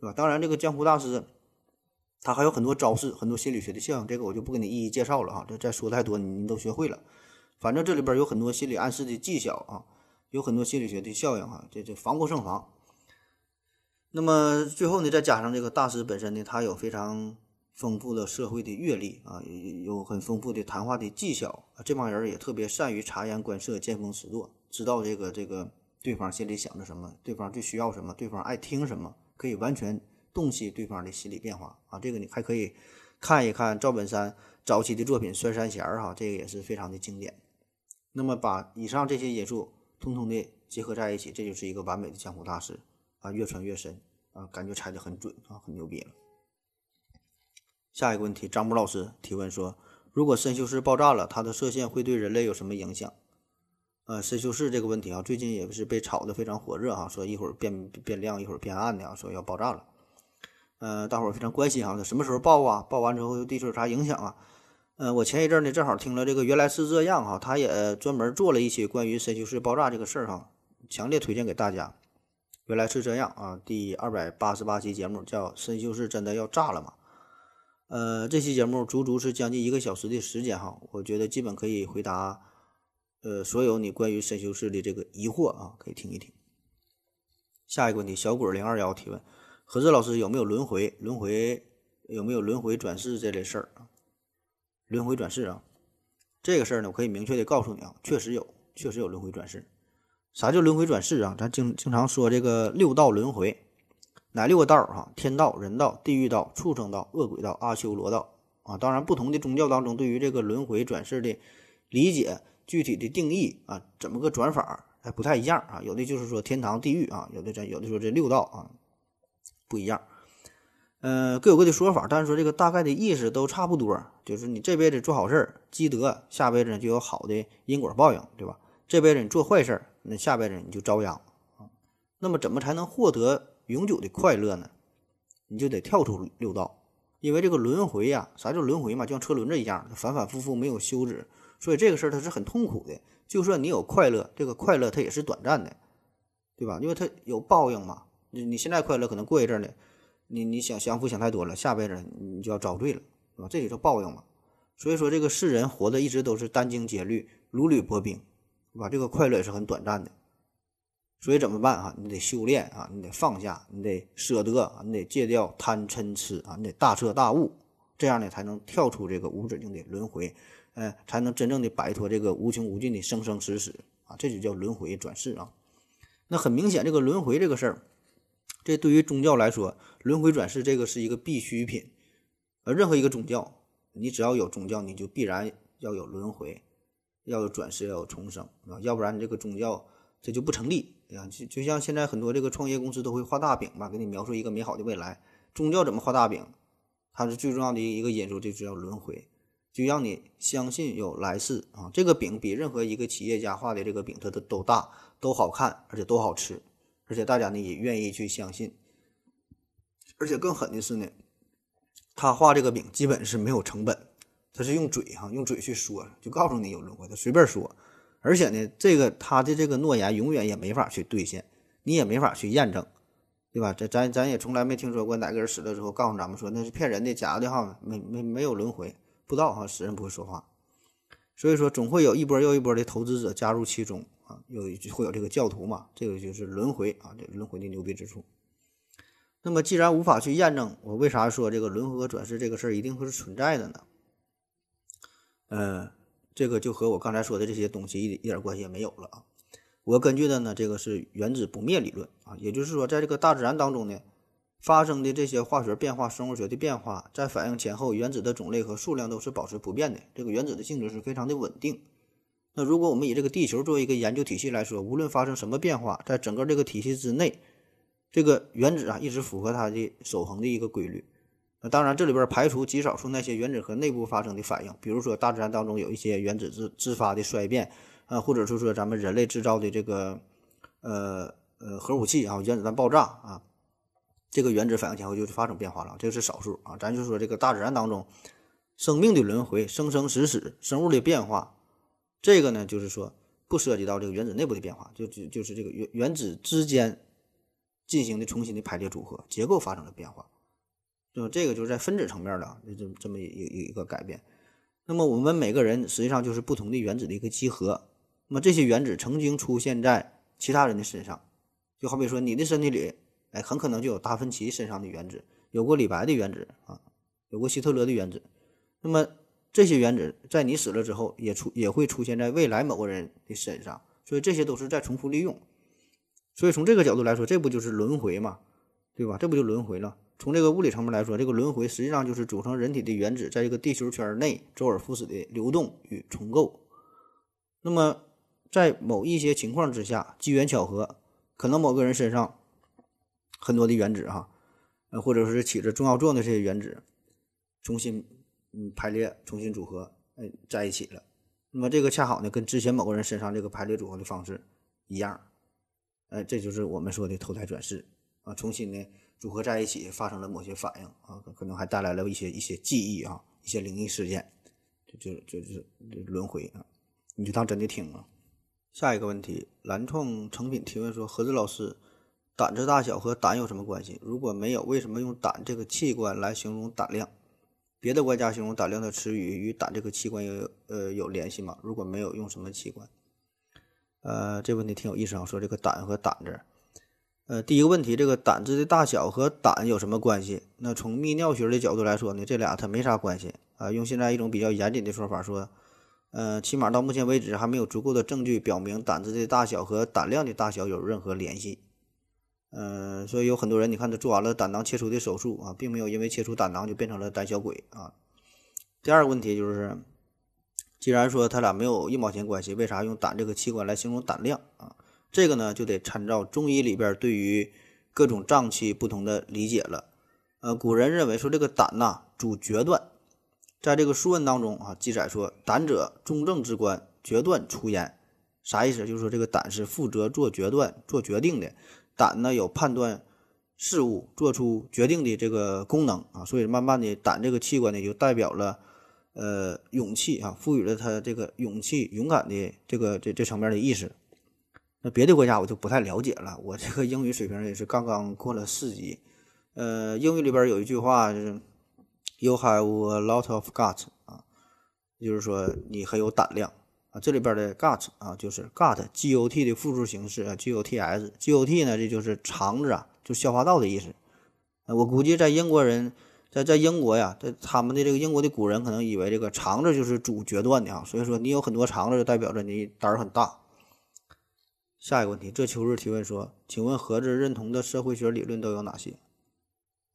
对吧？当然，这个江湖大师他还有很多招式，很多心理学的效应，这个我就不给你一一介绍了哈，这再说太多你你都学会了。反正这里边有很多心理暗示的技巧啊，有很多心理学的效应哈，这这防不胜防。那么最后呢，再加上这个大师本身呢，他有非常丰富的社会的阅历啊，有很丰富的谈话的技巧啊，这帮人也特别善于察言观色、见风使舵，知道这个这个对方心里想着什么，对方最需要什么，对方爱听什么，可以完全洞悉对方的心理变化啊。这个你还可以看一看赵本山早期的作品《摔三弦》哈，这个也是非常的经典。那么把以上这些因素通通的结合在一起，这就是一个完美的江湖大师。啊，越传越深啊，感觉猜的很准啊，很牛逼了。下一个问题，张波老师提问说：如果深修室爆炸了，它的射线会对人类有什么影响？呃，深修室这个问题啊，最近也是被炒得非常火热哈，说一会儿变变亮，一会儿变暗的啊，说要爆炸了。呃，大伙儿非常关心哈，它什么时候爆啊？爆完之后对地球有啥影响啊？呃，我前一阵呢正好听了这个原来是这样哈，他也专门做了一期关于参修室爆炸这个事儿哈，强烈推荐给大家。原来是这样啊！第二百八十八期节目叫“深修室真的要炸了吗？”呃，这期节目足足是将近一个小时的时间哈，我觉得基本可以回答呃所有你关于深修室的这个疑惑啊，可以听一听。下一个问题，小鬼零二幺提问：何志老师有没有轮回？轮回有没有轮回转世这类事儿啊？轮回转世啊，这个事儿呢，我可以明确的告诉你啊，确实有，确实有轮回转世。啥叫轮回转世啊？咱经经常说这个六道轮回，哪六个道哈？天道、人道、地狱道、畜生道、恶鬼道、阿修罗道啊。当然，不同的宗教当中对于这个轮回转世的理解、具体的定义啊，怎么个转法还不太一样啊。有的就是说天堂、地狱啊，有的咱有的说这六道啊不一样。呃，各有各的说法，但是说这个大概的意思都差不多，就是你这辈子做好事儿积德，下辈子就有好的因果报应，对吧？这辈子你做坏事，那下辈子你就遭殃。那么怎么才能获得永久的快乐呢？你就得跳出六道，因为这个轮回呀，啥叫轮回嘛？就像车轮子一样，反反复复没有休止，所以这个事儿它是很痛苦的。就算你有快乐，这个快乐它也是短暂的，对吧？因为它有报应嘛。你你现在快乐，可能过一阵儿呢。你你想享福想太多了，下辈子你就要遭罪了，对吧？这也叫报应嘛。所以说，这个世人活的一直都是殚精竭虑、如履薄冰，对吧？这个快乐也是很短暂的。所以怎么办啊？你得修炼啊，你得放下，你得舍得啊，你得戒掉贪嗔痴啊，你得大彻大悟，这样呢才能跳出这个无止境的轮回，呃，才能真正的摆脱这个无穷无尽的生生死死啊，这就叫轮回转世啊。那很明显，这个轮回这个事儿。这对于宗教来说，轮回转世这个是一个必需品。而任何一个宗教，你只要有宗教，你就必然要有轮回，要有转世，要有重生啊，要不然你这个宗教这就不成立啊。就就像现在很多这个创业公司都会画大饼吧，给你描述一个美好的未来。宗教怎么画大饼？它是最重要的一个因素，就是要轮回，就让你相信有来世啊。这个饼比任何一个企业家画的这个饼，它都都大，都好看，而且都好吃。而且大家呢也愿意去相信，而且更狠的是呢，他画这个饼基本是没有成本，他是用嘴哈用嘴去说，就告诉你有轮回，他随便说。而且呢，这个他的这个诺言永远也没法去兑现，你也没法去验证，对吧？这咱咱也从来没听说过哪个人死了之后告诉咱们说那是骗人的、假的哈，没没没有轮回，不知道哈，死人不会说话，所以说总会有一波又一波的投资者加入其中。啊，有会有这个教徒嘛？这个就是轮回啊，这轮回的牛逼之处。那么，既然无法去验证，我为啥说这个轮回和转世这个事儿一定会是存在的呢？呃，这个就和我刚才说的这些东西一一点关系也没有了啊。我根据的呢，这个是原子不灭理论啊，也就是说，在这个大自然当中呢，发生的这些化学变化、生物学的变化，在反应前后，原子的种类和数量都是保持不变的，这个原子的性质是非常的稳定。那如果我们以这个地球作为一个研究体系来说，无论发生什么变化，在整个这个体系之内，这个原子啊一直符合它的守恒的一个规律。那当然，这里边排除极少数那些原子核内部发生的反应，比如说大自然当中有一些原子自自发的衰变，啊，或者是说咱们人类制造的这个呃呃核武器啊，原子弹爆炸啊，这个原子反应前后就是发生变化了，这个是少数啊。咱就说这个大自然当中生命的轮回、生生死死、生物的变化。这个呢，就是说不涉及到这个原子内部的变化，就就就是这个原原子之间进行的重新的排列组合，结构发生了变化，就这个就是在分子层面的这这么一一一个改变。那么我们每个人实际上就是不同的原子的一个集合。那么这些原子曾经出现在其他人的身上，就好比说你的身体里，哎，很可能就有达芬奇身上的原子，有过李白的原子啊，有过希特勒的原子。那么这些原子在你死了之后，也出也会出现在未来某个人的身上，所以这些都是在重复利用。所以从这个角度来说，这不就是轮回嘛，对吧？这不就轮回了？从这个物理层面来说，这个轮回实际上就是组成人体的原子在这个地球圈内周而复始的流动与重构。那么在某一些情况之下，机缘巧合，可能某个人身上很多的原子哈，呃，或者说是起着重要作用的这些原子重新。嗯，排列重新组合，哎，在一起了。那么这个恰好呢，跟之前某个人身上这个排列组合的方式一样，哎，这就是我们说的投胎转世啊，重新呢组合在一起，发生了某些反应啊，可能还带来了一些一些记忆啊，一些灵异事件，就就就是轮回啊，你就当真的听啊。下一个问题，蓝创成品提问说：何子老师，胆子大小和胆有什么关系？如果没有，为什么用胆这个器官来形容胆量？别的国家形容胆量的词语与胆这个器官有呃有联系吗？如果没有，用什么器官？呃，这问题挺有意思啊。说这个胆和胆子，呃，第一个问题，这个胆子的大小和胆有什么关系？那从泌尿学的角度来说呢，这俩它没啥关系啊。用现在一种比较严谨的说法说，呃，起码到目前为止还没有足够的证据表明胆子的大小和胆量的大小有任何联系。嗯，所以有很多人，你看他做完了胆囊切除的手术啊，并没有因为切除胆囊就变成了胆小鬼啊。第二个问题就是，既然说他俩没有一毛钱关系，为啥用胆这个器官来形容胆量啊？这个呢，就得参照中医里边对于各种脏器不同的理解了。呃，古人认为说这个胆呐主决断，在这个《书文》当中啊记载说，胆者中正之官，决断出焉。啥意思？就是说这个胆是负责做决断、做决定的。胆呢有判断事物、做出决定的这个功能啊，所以慢慢的胆这个器官呢就代表了呃勇气啊，赋予了它这个勇气、勇敢的这个这这层面的意识。那别的国家我就不太了解了，我这个英语水平也是刚刚过了四级。呃，英语里边有一句话就是 “You have a lot of guts” 啊，就是说你很有胆量。啊，这里边的 gut 啊，就是 gut，G O T 的复数形式啊，G O T S，G O T 呢，这就是肠子啊，就消化道的意思。我估计在英国人，在在英国呀，在他们的这个英国的古人可能以为这个肠子就是主决断的啊，所以说你有很多肠子，就代表着你胆儿很大。下一个问题，这秋日提问说，请问盒子认同的社会学理论都有哪些？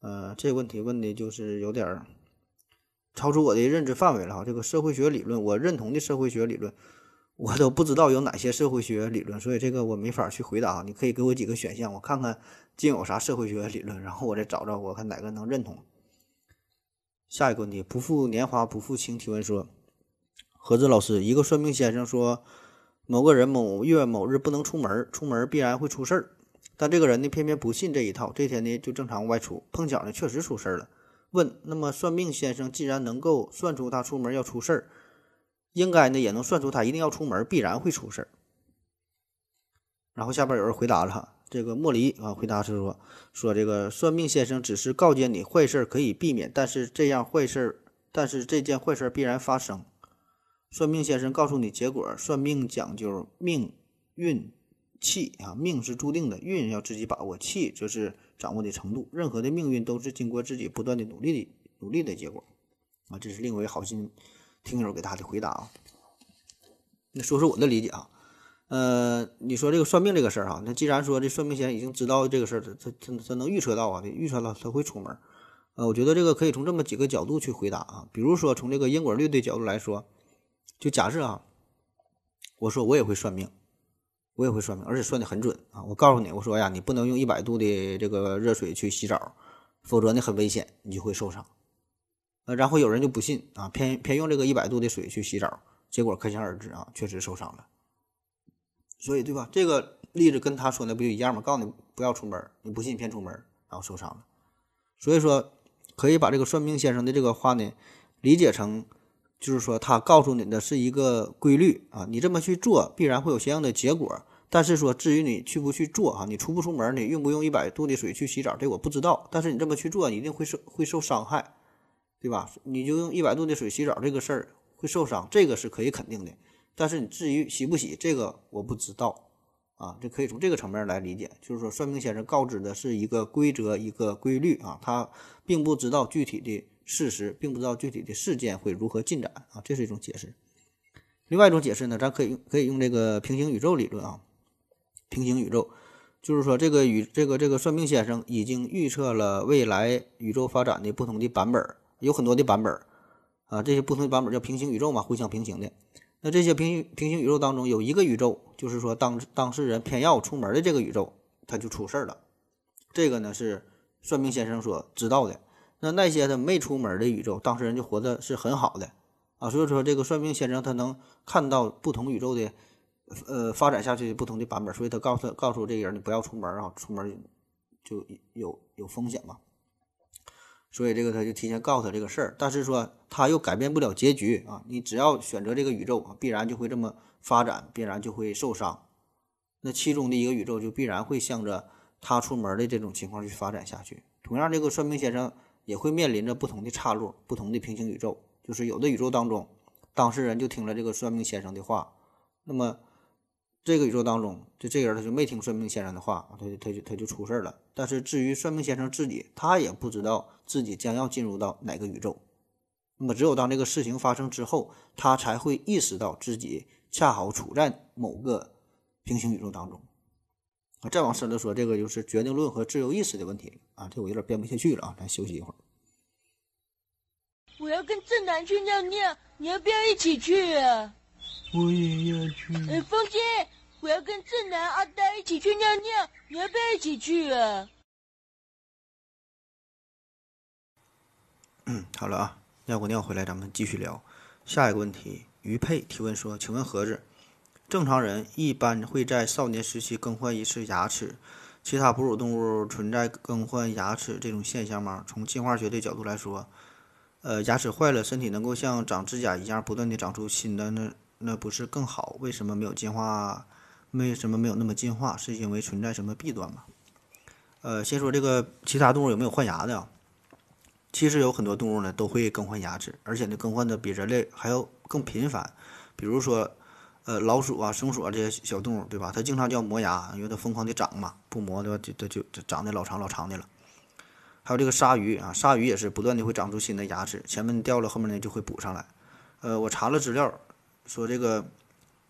呃，这个问题问的就是有点儿。超出我的认知范围了哈，这个社会学理论，我认同的社会学理论，我都不知道有哪些社会学理论，所以这个我没法去回答。你可以给我几个选项，我看看竟有啥社会学理论，然后我再找找，我看哪个能认同。下一个问题，不负年华不负卿提问说，何子老师，一个算命先生说，某个人某月某日不能出门，出门必然会出事儿，但这个人呢偏偏不信这一套，这天呢就正常外出，碰巧呢确实出事儿了。问，那么算命先生既然能够算出他出门要出事儿，应该呢也能算出他一定要出门，必然会出事儿。然后下边有人回答了，这个莫离啊回答是说，说这个算命先生只是告诫你坏事可以避免，但是这样坏事，但是这件坏事必然发生。算命先生告诉你结果，算命讲究命运气啊，命是注定的，运要自己把握，气则是。掌握的程度，任何的命运都是经过自己不断的努力的努力的结果啊！这是另一位好心听友给他的回答啊。那说说我的理解啊，呃，你说这个算命这个事儿哈，那既然说这算命先生已经知道这个事儿，他他他他能预测到啊，预测到他会出门，呃，我觉得这个可以从这么几个角度去回答啊。比如说从这个因果律的角度来说，就假设啊，我说我也会算命。我也会算命，而且算的很准啊！我告诉你，我说呀，你不能用一百度的这个热水去洗澡，否则呢很危险，你就会受伤。呃，然后有人就不信啊，偏偏用这个一百度的水去洗澡，结果可想而知啊，确实受伤了。所以对吧？这个例子跟他说的不就一样吗？告诉你不要出门，你不信偏出门，然后受伤了。所以说，可以把这个算命先生的这个话呢，理解成。就是说，他告诉你的是一个规律啊，你这么去做，必然会有相应的结果。但是说，至于你去不去做啊，你出不出门，你用不用一百度的水去洗澡，这我不知道。但是你这么去做，你一定会受会受伤害，对吧？你就用一百度的水洗澡，这个事儿会受伤，这个是可以肯定的。但是你至于洗不洗，这个我不知道啊。这可以从这个层面来理解，就是说，算命先生告知的是一个规则，一个规律啊，他并不知道具体的。事实并不知道具体的事件会如何进展啊，这是一种解释。另外一种解释呢，咱可以用可以用这个平行宇宙理论啊。平行宇宙就是说，这个宇这个这个算命先生已经预测了未来宇宙发展的不同的版本，有很多的版本啊。这些不同的版本叫平行宇宙嘛，互相平行的。那这些平行平行宇宙当中有一个宇宙，就是说当当事人偏要出门的这个宇宙，他就出事儿了。这个呢是算命先生所知道的。那那些他没出门的宇宙，当事人就活的是很好的啊，所以说这个算命先生他能看到不同宇宙的呃发展下去不同的版本，所以他告诉告诉这个人你不要出门啊，出门就有有风险嘛。所以这个他就提前告诉他这个事儿，但是说他又改变不了结局啊，你只要选择这个宇宙啊，必然就会这么发展，必然就会受伤。那其中的一个宇宙就必然会向着他出门的这种情况去发展下去。同样，这个算命先生。也会面临着不同的岔路，不同的平行宇宙。就是有的宇宙当中，当事人就听了这个算命先生的话，那么这个宇宙当中，就这个人他就没听算命先生的话，他就他就他就出事儿了。但是至于算命先生自己，他也不知道自己将要进入到哪个宇宙。那么只有当这个事情发生之后，他才会意识到自己恰好处在某个平行宇宙当中。啊再往深了说，这个就是决定论和自由意识的问题了啊！这我有点编不下去了啊，咱休息一会儿。我要跟正南去尿尿，你要不要一起去啊？我也要去。哎，风姐，我要跟正南、阿呆一起去尿尿，你要不要一起去啊？嗯，好了啊，尿过尿回来，咱们继续聊下一个问题。于佩提问说：“请问盒子，正常人一般会在少年时期更换一次牙齿，其他哺乳动物存在更换牙齿这种现象吗？从进化学的角度来说，呃，牙齿坏了，身体能够像长指甲一样不断的长出新的，那那不是更好？为什么没有进化？为什么没有那么进化？是因为存在什么弊端吗？”呃，先说这个其他动物有没有换牙的啊？其实有很多动物呢都会更换牙齿，而且呢更换的比人类还要更频繁。比如说，呃，老鼠啊、松鼠啊这些小动物，对吧？它经常叫磨牙，因为它疯狂的长嘛，不磨的话就它就就长得老长老长的了。还有这个鲨鱼啊，鲨鱼也是不断的会长出新的牙齿，前面掉了，后面呢就会补上来。呃，我查了资料，说这个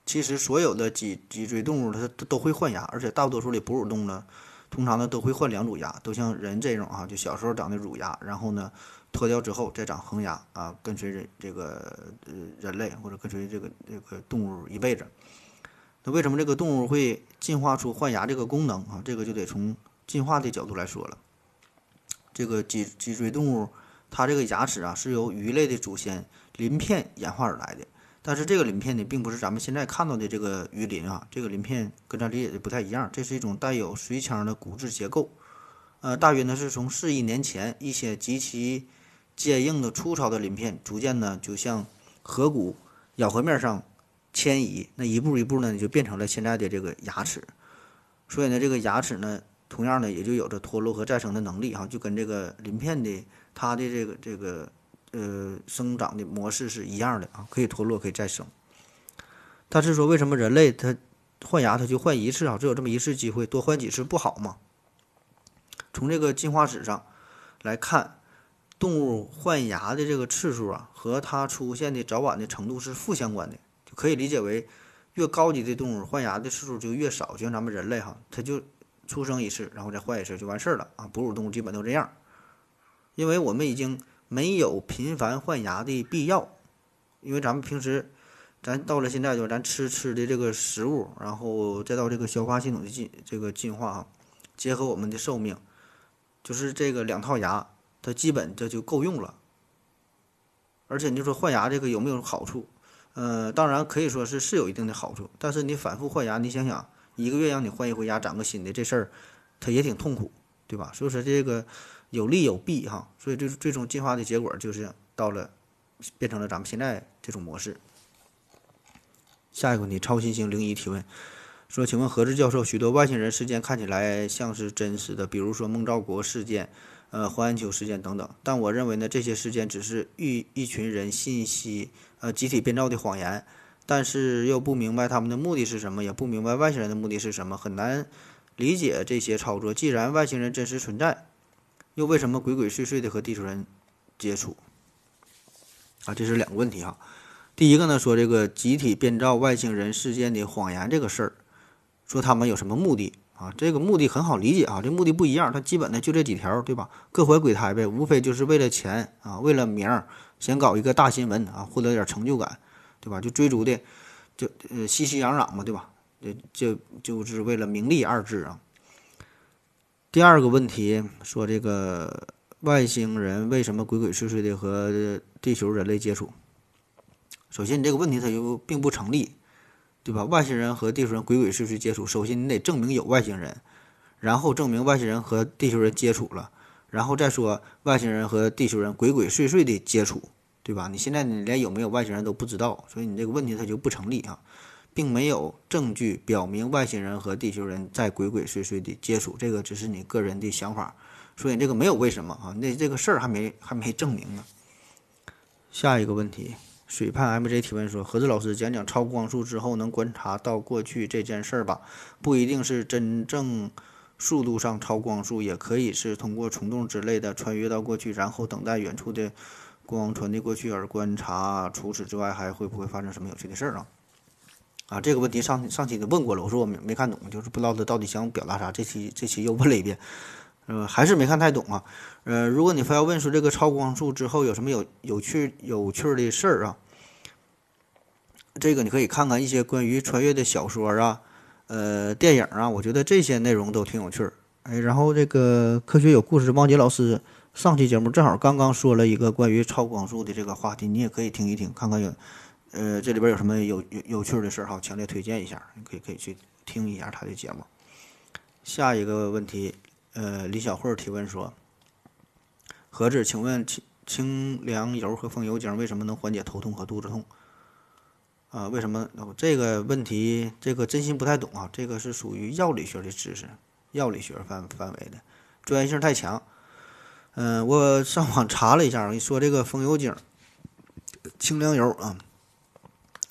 其实所有的脊脊椎动物它它都会换牙，而且大多数的哺乳动物呢。通常呢都会换两组牙，都像人这种啊，就小时候长的乳牙，然后呢脱掉之后再长恒牙啊，跟随人这个呃人类或者跟随这个这个动物一辈子。那为什么这个动物会进化出换牙这个功能啊？这个就得从进化的角度来说了。这个脊脊椎动物它这个牙齿啊是由鱼类的祖先鳞片演化而来的。但是这个鳞片呢，并不是咱们现在看到的这个鱼鳞啊，这个鳞片跟咱理解的不太一样。这是一种带有髓腔的骨质结构，呃，大约呢是从四亿年前，一些极其坚硬的粗糙的鳞片，逐渐呢就像颌骨咬合面上迁移，那一步一步呢就变成了现在的这个牙齿。所以呢，这个牙齿呢，同样呢也就有着脱落和再生的能力哈，就跟这个鳞片的它的这个这个。呃，生长的模式是一样的啊，可以脱落，可以再生。但是说，为什么人类他换牙他就换一次啊？只有这么一次机会，多换几次不好吗？从这个进化史上来看，动物换牙的这个次数啊，和它出现的早晚的程度是负相关的，就可以理解为，越高级的动物换牙的次数就越少。就像咱们人类哈，它就出生一次，然后再换一次就完事儿了啊。哺乳动物基本都这样，因为我们已经。没有频繁换牙的必要，因为咱们平时，咱到了现在就咱吃吃的这个食物，然后再到这个消化系统的进这个进化啊，结合我们的寿命，就是这个两套牙，它基本这就够用了。而且你说换牙这个有没有好处？呃，当然可以说是是有一定的好处，但是你反复换牙，你想想，一个月让你换一回牙，长个新的这事儿，它也挺痛苦，对吧？所以说这个。有利有弊哈，所以最最终进化的结果就是到了，变成了咱们现在这种模式。下一个问题，超新星零一提问说：“请问何志教授，许多外星人事件看起来像是真实的，比如说孟兆国事件、呃黄安秋事件等等。但我认为呢，这些事件只是一一群人信息呃集体编造的谎言，但是又不明白他们的目的是什么，也不明白外星人的目的是什么，很难理解这些操作。既然外星人真实存在。”又为什么鬼鬼祟祟的和地球人接触？啊，这是两个问题哈。第一个呢，说这个集体编造外星人事件的谎言这个事儿，说他们有什么目的啊？这个目的很好理解啊，这目的不一样，它基本呢就这几条，对吧？各怀鬼胎呗，无非就是为了钱啊，为了名儿，想搞一个大新闻啊，获得点成就感，对吧？就追逐的，就呃熙熙攘攘嘛，对吧？就就就是为了名利二字啊。第二个问题说，这个外星人为什么鬼鬼祟祟的和地球人类接触？首先，你这个问题它就并不成立，对吧？外星人和地球人鬼鬼祟祟接触，首先你得证明有外星人，然后证明外星人和地球人接触了，然后再说外星人和地球人鬼鬼祟祟的接触，对吧？你现在你连有没有外星人都不知道，所以你这个问题它就不成立啊。并没有证据表明外星人和地球人在鬼鬼祟祟的接触，这个只是你个人的想法，所以这个没有为什么啊？那这个事儿还没还没证明呢。下一个问题，水畔 MJ 提问说：何子老师讲讲超光速之后能观察到过去这件事儿吧？不一定是真正速度上超光速，也可以是通过虫洞之类的穿越到过去，然后等待远处的光传递过去而观察。除此之外，还会不会发生什么有趣的事儿啊？啊，这个问题上上期都问过了，我说我没没看懂，就是不知道他到底想表达啥。这期这期又问了一遍，呃，还是没看太懂啊。呃，如果你非要问说这个超光速之后有什么有有趣有趣的事儿啊，这个你可以看看一些关于穿越的小说啊，呃，电影啊，我觉得这些内容都挺有趣儿。哎，然后这个科学有故事，汪杰老师上期节目正好刚刚说了一个关于超光速的这个话题，你也可以听一听，看看有，呃，这里边有什么有有有趣的事儿哈，强烈推荐一下，你可以可以去听一下他的节目。下一个问题，呃，李小慧提问说：何止，请问清清凉油和风油精为什么能缓解头痛和肚子痛？啊，为什么？这个问题，这个真心不太懂啊，这个是属于药理学的知识，药理学范范围的，专业性太强。嗯，我上网查了一下，我跟你说这个风油精、清凉油啊，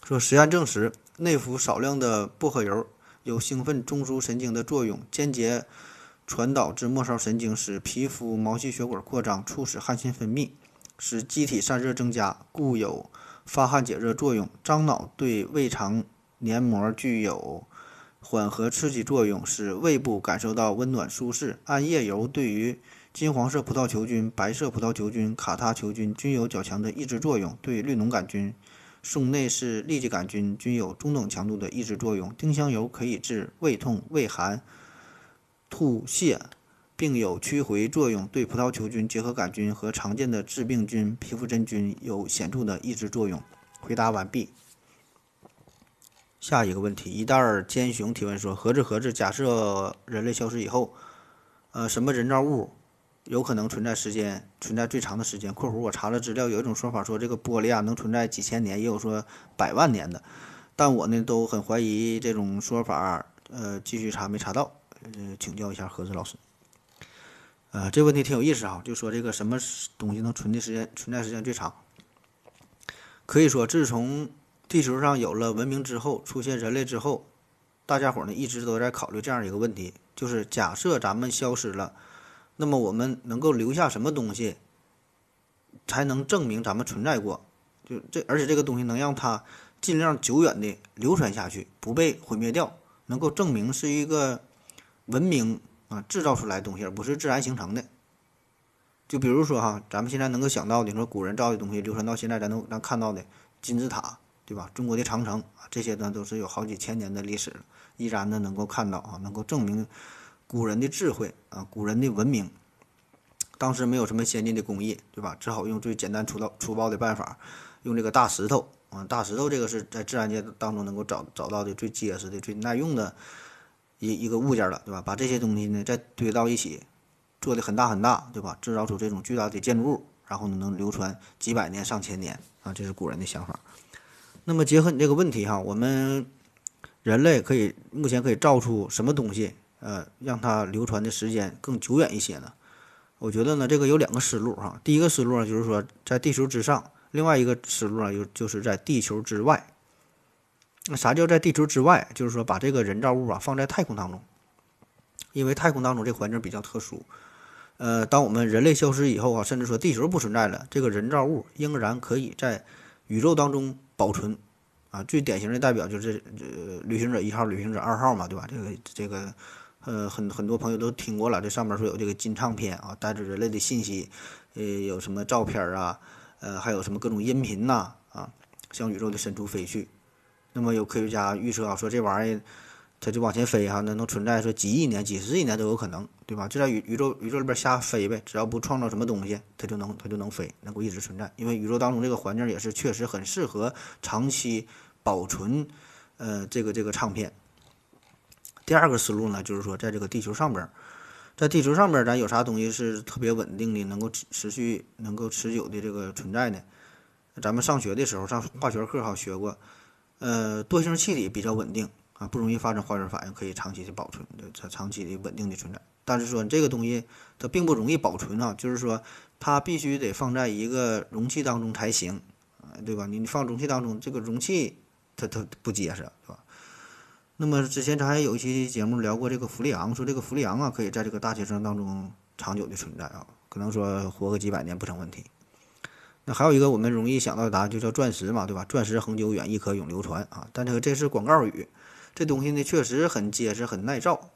说实验证实，内服少量的薄荷油有兴奋中枢神经的作用，间接传导至末梢神经，使皮肤毛细血管扩张，促使汗腺分泌，使机体散热增加，故有发汗解热作用。樟脑对胃肠黏膜具有缓和刺激作用，使胃部感受到温暖舒适。桉叶油对于金黄色葡萄球菌、白色葡萄球菌、卡他球菌均有较强的抑制作用，对绿脓杆菌、宋内氏痢疾杆菌均有中等强度的抑制作用。丁香油可以治胃痛、胃寒、吐泻，并有驱回作用，对葡萄球菌、结核杆菌和常见的致病菌、皮肤真菌有显著的抑制作用。回答完毕。下一个问题，一袋尖熊提问说：何子何子？假设人类消失以后，呃，什么人造物？有可能存在时间存在最长的时间。括弧我查了资料，有一种说法说这个玻璃啊能存在几千年，也有说百万年的，但我呢都很怀疑这种说法。呃，继续查没查到，呃，请教一下何子老师。呃，这问题挺有意思啊，就说这个什么东西能存的时间存在时间最长？可以说，自从地球上有了文明之后，出现人类之后，大家伙呢一直都在考虑这样一个问题，就是假设咱们消失了。那么我们能够留下什么东西，才能证明咱们存在过？就这，而且这个东西能让它尽量久远的流传下去，不被毁灭掉，能够证明是一个文明啊制造出来的东西，而不是自然形成的。就比如说哈，咱们现在能够想到的，你说古人造的东西流传到现在，咱能咱看到的金字塔，对吧？中国的长城啊，这些呢都是有好几千年的历史了，依然呢能够看到啊，能够证明。古人的智慧啊，古人的文明，当时没有什么先进的工艺，对吧？只好用最简单粗暴粗暴的办法，用这个大石头啊，大石头这个是在自然界当中能够找找到的最结实的、最耐用的一一个物件了，对吧？把这些东西呢再堆到一起，做的很大很大，对吧？制造出这种巨大的建筑物，然后呢能流传几百年、上千年啊，这是古人的想法。那么结合你这个问题哈，我们人类可以目前可以造出什么东西？呃，让它流传的时间更久远一些呢？我觉得呢，这个有两个思路哈。第一个思路呢，就是说在地球之上；另外一个思路呢，就就是在地球之外。那啥叫在地球之外？就是说把这个人造物啊放在太空当中，因为太空当中这环境比较特殊。呃，当我们人类消失以后啊，甚至说地球不存在了，这个人造物仍然可以在宇宙当中保存。啊，最典型的代表就是呃，旅行者一号、旅行者二号嘛，对吧？这个这个。呃，很很多朋友都听过了，这上面说有这个金唱片啊，带着人类的信息，呃，有什么照片啊，呃，还有什么各种音频呐，啊，向宇宙的深处飞去。那么有科学家预测啊，说这玩意儿它就往前飞哈，那能存在说几亿年、几十亿年都有可能，对吧？就在宇宇宙宇宙里边瞎飞呗，只要不创造什么东西，它就能它就能飞，能够一直存在。因为宇宙当中这个环境也是确实很适合长期保存，呃，这个这个唱片。第二个思路呢，就是说，在这个地球上边，在地球上边，咱有啥东西是特别稳定的，能够持持续、能够持久的这个存在呢？咱们上学的时候上化学课哈学过，呃，惰性气体比较稳定啊，不容易发生化学反应，可以长期的保存，长长期的稳定的存在。但是说这个东西它并不容易保存啊，就是说它必须得放在一个容器当中才行，对吧？你你放容器当中，这个容器它它不结实，是吧？那么之前咱还有一期节目聊过这个氟利昂，说这个氟利昂啊可以在这个大气层当中长久的存在啊，可能说活个几百年不成问题。那还有一个我们容易想到的答案就叫钻石嘛，对吧？钻石恒久远，一颗永流传啊。但这个这是广告语，这东西呢确实很结实、很耐造。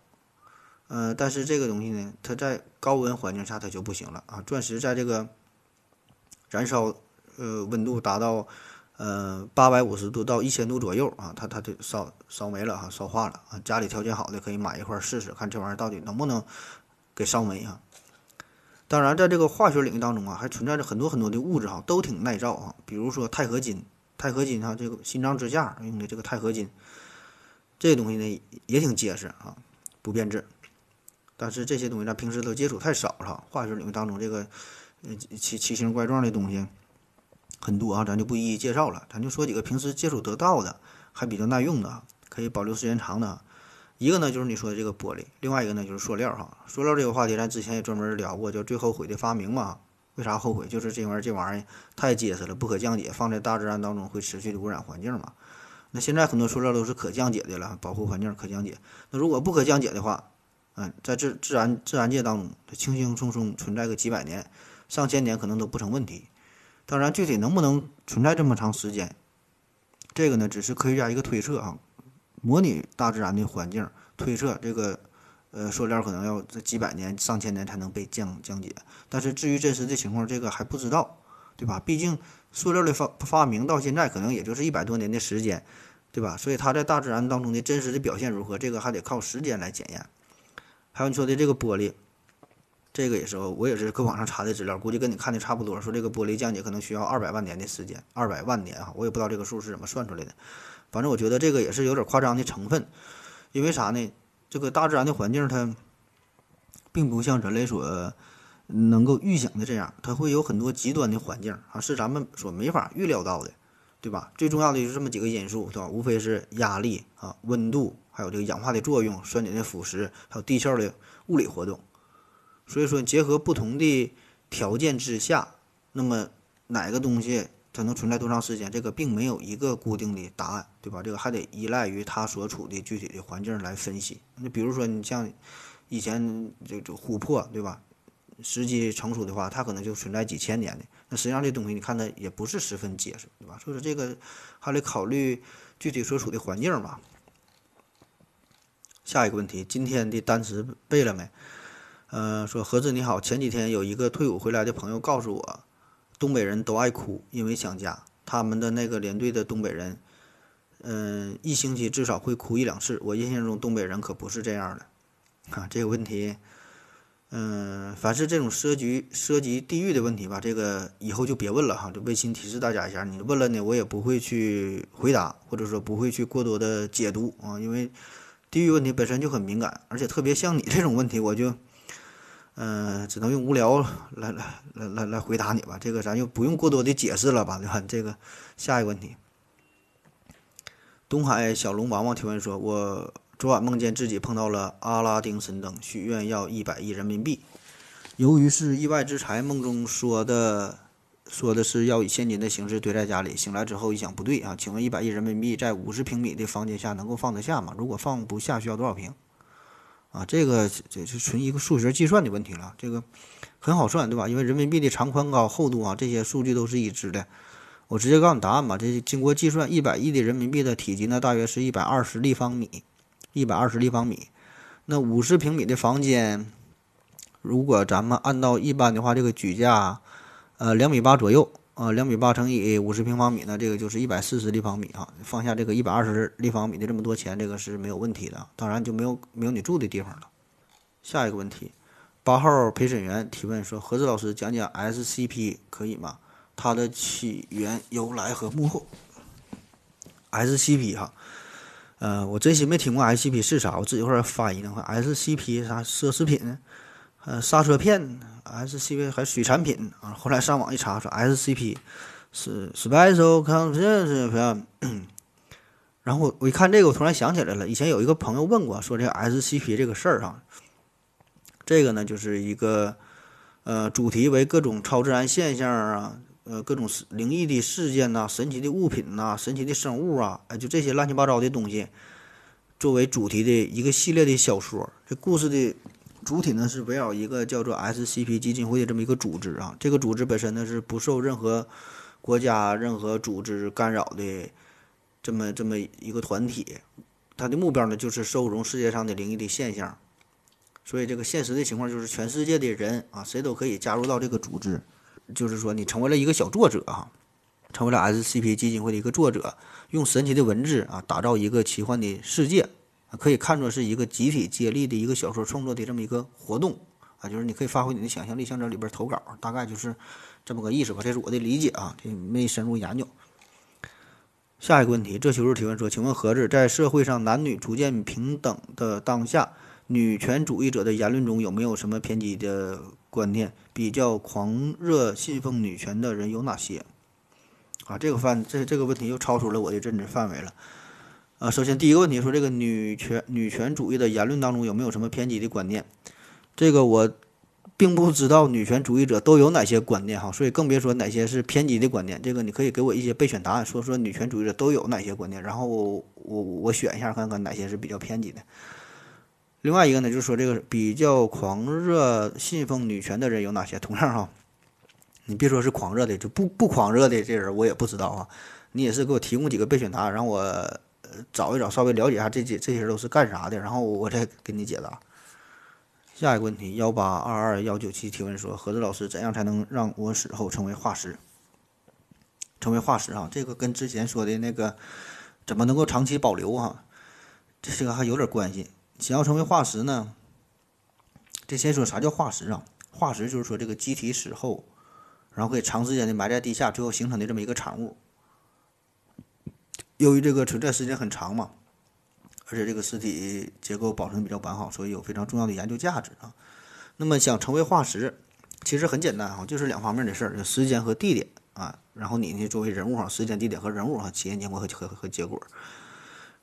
呃，但是这个东西呢，它在高温环境下它就不行了啊。钻石在这个燃烧呃温度达到。呃，八百五十度到一千度左右啊，它它就烧烧没了哈，烧化了啊。家里条件好的可以买一块试试，看这玩意儿到底能不能给烧没啊？当然，在这个化学领域当中啊，还存在着很多很多的物质哈，都挺耐造啊。比如说钛合金，钛合金哈，这个心脏支架用的这个钛合金，这东西呢也挺结实啊，不变质。但是这些东西咱平时都接触太少了，化学领域当中这个奇奇形怪状的东西很多啊，咱就不一一介绍了，咱就说几个平时接触得到的还比较耐用的，可以保留时间长的。一个呢就是你说的这个玻璃，另外一个呢就是塑料哈。塑料这个话题咱之前也专门聊过，叫最后悔的发明嘛。为啥后悔？就是这玩意儿这玩意儿太结实了，不可降解，放在大自然当中会持续的污染环境嘛。那现在很多塑料都是可降解的了，保护环境可降解。那如果不可降解的话，嗯，在自自然自然界当中，它轻轻松松存在个几百年、上千年可能都不成问题。当然，具体能不能存在这么长时间，这个呢，只是科学家一个推测啊，模拟大自然的环境，推测这个呃塑料可能要这几百年、上千年才能被降降解。但是至于真实的情况，这个还不知道，对吧？毕竟塑料的发发明到现在可能也就是一百多年的时间，对吧？所以它在大自然当中的真实的表现如何，这个还得靠时间来检验。还有你说的这个玻璃，这个也是我也是搁网上查的资料，估计跟你看的差不多。说这个玻璃降解可能需要二百万年的时间，二百万年啊，我也不知道这个数是怎么算出来的。反正我觉得这个也是有点夸张的成分，因为啥呢？这个大自然的环境它并不像人类所能够预想的这样，它会有很多极端的环境啊，是咱们所没法预料到的，对吧？最重要的就是这么几个因素，对吧？无非是压力啊、温度。还有这个氧化的作用、酸碱的腐蚀，还有地壳的物理活动。所以说，结合不同的条件之下，那么哪个东西它能存在多长时间，这个并没有一个固定的答案，对吧？这个还得依赖于它所处的具体的环境来分析。你比如说，你像以前这这琥珀，对吧？时机成熟的话，它可能就存在几千年的。那实际上这东西你看它也不是十分结实，对吧？所以说这个还得考虑具体所处的环境嘛。下一个问题，今天的单词背了没？呃，说何子你好，前几天有一个退伍回来的朋友告诉我，东北人都爱哭，因为想家。他们的那个连队的东北人，嗯，一星期至少会哭一两次。我印象中东北人可不是这样的。啊，这个问题，嗯，凡是这种涉及涉及地域的问题吧，这个以后就别问了哈，就微信提示大家一下，你问了呢，我也不会去回答，或者说不会去过多的解读啊，因为。地域问题本身就很敏感，而且特别像你这种问题，我就，嗯，只能用无聊来来来来来回答你吧。这个咱就不用过多的解释了吧，对吧？这个下一个问题，东海小龙王王提问说：“我昨晚梦见自己碰到了阿拉丁神灯，许愿要一百亿人民币。由于是意外之财，梦中说的。”说的是要以现金的形式堆在家里，醒来之后一想不对啊，请问一百亿人民币在五十平米的房间下能够放得下吗？如果放不下，需要多少平？啊，这个这是纯一个数学计算的问题了，这个很好算，对吧？因为人民币的长宽高、厚度啊，这些数据都是已知的。我直接告诉你答案吧，这经过计算，一百亿的人民币的体积呢，大约是一百二十立方米，一百二十立方米。那五十平米的房间，如果咱们按照一般的话，这个举架。呃，两米八左右啊，两米八乘以五十平方米呢，这个就是一百四十立方米啊。放下这个一百二十立方米的这么多钱，这个是没有问题的。当然就没有没有你住的地方了。下一个问题，八号陪审员提问说：何子老师讲讲 SCP 可以吗？它的起源、由来和幕后。SCP 哈，呃，我真心没听过 SCP 是啥，我自己一会儿翻译的话，SCP 啥奢侈品，呃，刹车片。SCP 还水产品啊，后来上网一查说 SCP 是 Special Content，然后我一看这个，我突然想起来了，以前有一个朋友问过，说这个 SCP 这个事儿哈，这个呢就是一个呃主题为各种超自然现象啊，呃各种灵异的事件呐，神奇的物品呐，神奇的生物啊，哎就这些乱七八糟的东西作为主题的一个系列的小说，这故事的。主体呢是围绕一个叫做 SCP 基金会的这么一个组织啊，这个组织本身呢是不受任何国家、任何组织干扰的这么这么一个团体，它的目标呢就是收容世界上的灵异的现象，所以这个现实的情况就是全世界的人啊，谁都可以加入到这个组织，就是说你成为了一个小作者哈，成为了 SCP 基金会的一个作者，用神奇的文字啊打造一个奇幻的世界。可以看作是一个集体接力的一个小说创作的这么一个活动啊，就是你可以发挥你的想象力向这里边投稿，大概就是这么个意思吧，这是我的理解啊，这没深入研究。下一个问题，这求助提问说，请问何志，在社会上男女逐渐平等的当下，女权主义者的言论中有没有什么偏激的观念？比较狂热信奉女权的人有哪些？啊，这个范这这个问题又超出了我的认知范围了。啊，首先第一个问题说，这个女权女权主义的言论当中有没有什么偏激的观念？这个我并不知道女权主义者都有哪些观念哈，所以更别说哪些是偏激的观念。这个你可以给我一些备选答案，说说女权主义者都有哪些观念，然后我我我选一下看看哪些是比较偏激的。另外一个呢，就是说这个比较狂热信奉女权的人有哪些？同样哈，你别说是狂热的，就不不狂热的这人我也不知道啊。你也是给我提供几个备选答案，让我找一找，稍微了解一下这些这些人都是干啥的，然后我再给你解答。下一个问题，幺八二二幺九七提问说，何子老师怎样才能让我死后成为化石？成为化石啊，这个跟之前说的那个怎么能够长期保留哈，这个还有点关系。想要成为化石呢，这先说啥叫化石啊？化石就是说这个机体死后，然后可以长时间的埋在地下，最后形成的这么一个产物。由于这个存在时间很长嘛，而且这个尸体结构保存比较完好，所以有非常重要的研究价值啊。那么想成为化石，其实很简单哈，就是两方面的事儿，就时间和地点啊。然后你呢，作为人物哈，时间、地点和人物哈，起因、经过和和和结果。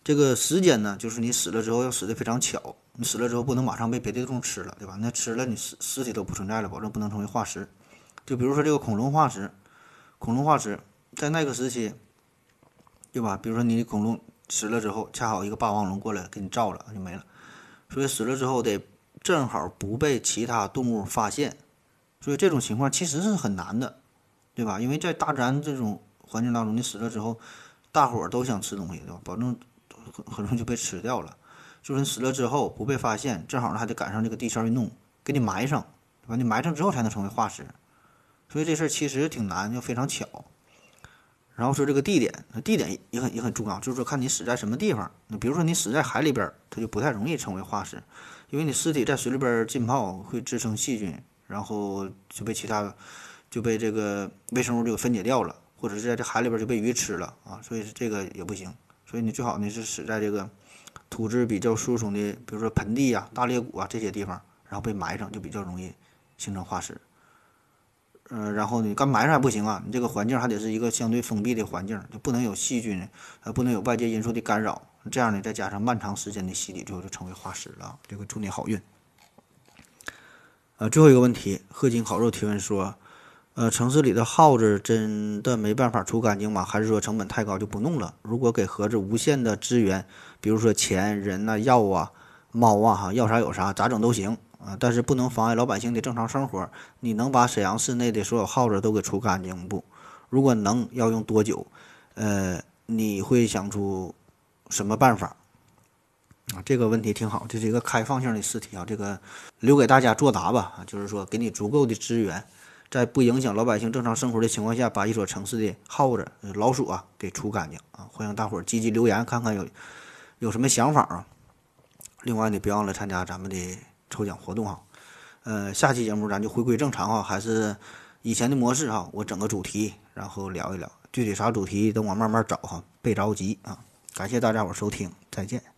这个时间呢，就是你死了之后要死的非常巧，你死了之后不能马上被别的动物吃了，对吧？那吃了你尸尸体都不存在了，保证不能成为化石。就比如说这个恐龙化石，恐龙化石在那个时期，对吧？比如说你恐龙死了之后，恰好一个霸王龙过来给你照了，就没了。所以死了之后得正好不被其他动物发现，所以这种情况其实是很难的，对吧？因为在大自然这种环境当中，你死了之后，大伙儿都想吃东西，对吧？保证。很很容易就被吃掉了，就是你死了之后不被发现，正好呢还得赶上这个地壳运动，给你埋上，对吧？你埋上之后才能成为化石，所以这事儿其实挺难，又非常巧。然后说这个地点，那地点也很也很重要，就是说看你死在什么地方。那比如说你死在海里边，它就不太容易成为化石，因为你尸体在水里边浸泡会滋生细菌，然后就被其他就被这个微生物就分解掉了，或者是在这海里边就被鱼吃了啊，所以这个也不行。所以你最好呢是死在这个土质比较疏松的，比如说盆地呀、大裂谷啊这些地方，然后被埋上就比较容易形成化石。嗯，然后你干埋上还不行啊，你这个环境还得是一个相对封闭的环境，就不能有细菌，呃，不能有外界因素的干扰。这样呢，再加上漫长时间的洗礼，最后就成为化石了。这个祝你好运。呃，最后一个问题，贺金烤肉提问说。呃，城市里的耗子真的没办法除干净吗？还是说成本太高就不弄了？如果给盒子无限的资源，比如说钱、人呐、药啊、猫啊，哈，要啥有啥，咋整都行啊。但是不能妨碍老百姓的正常生活。你能把沈阳市内的所有耗子都给除干净不？如果能，要用多久？呃，你会想出什么办法？啊，这个问题挺好，这是一个开放性的试题啊，这个留给大家作答吧。啊，就是说给你足够的资源。在不影响老百姓正常生活的情况下，把一所城市的耗子、老鼠啊给除干净啊！欢迎大伙儿积极留言，看看有有什么想法啊！另外呢，别忘了参加咱们的抽奖活动哈。呃，下期节目咱就回归正常哈，还是以前的模式哈。我整个主题，然后聊一聊，具体啥主题等我慢慢找哈，别着急啊！感谢大家伙收听，再见。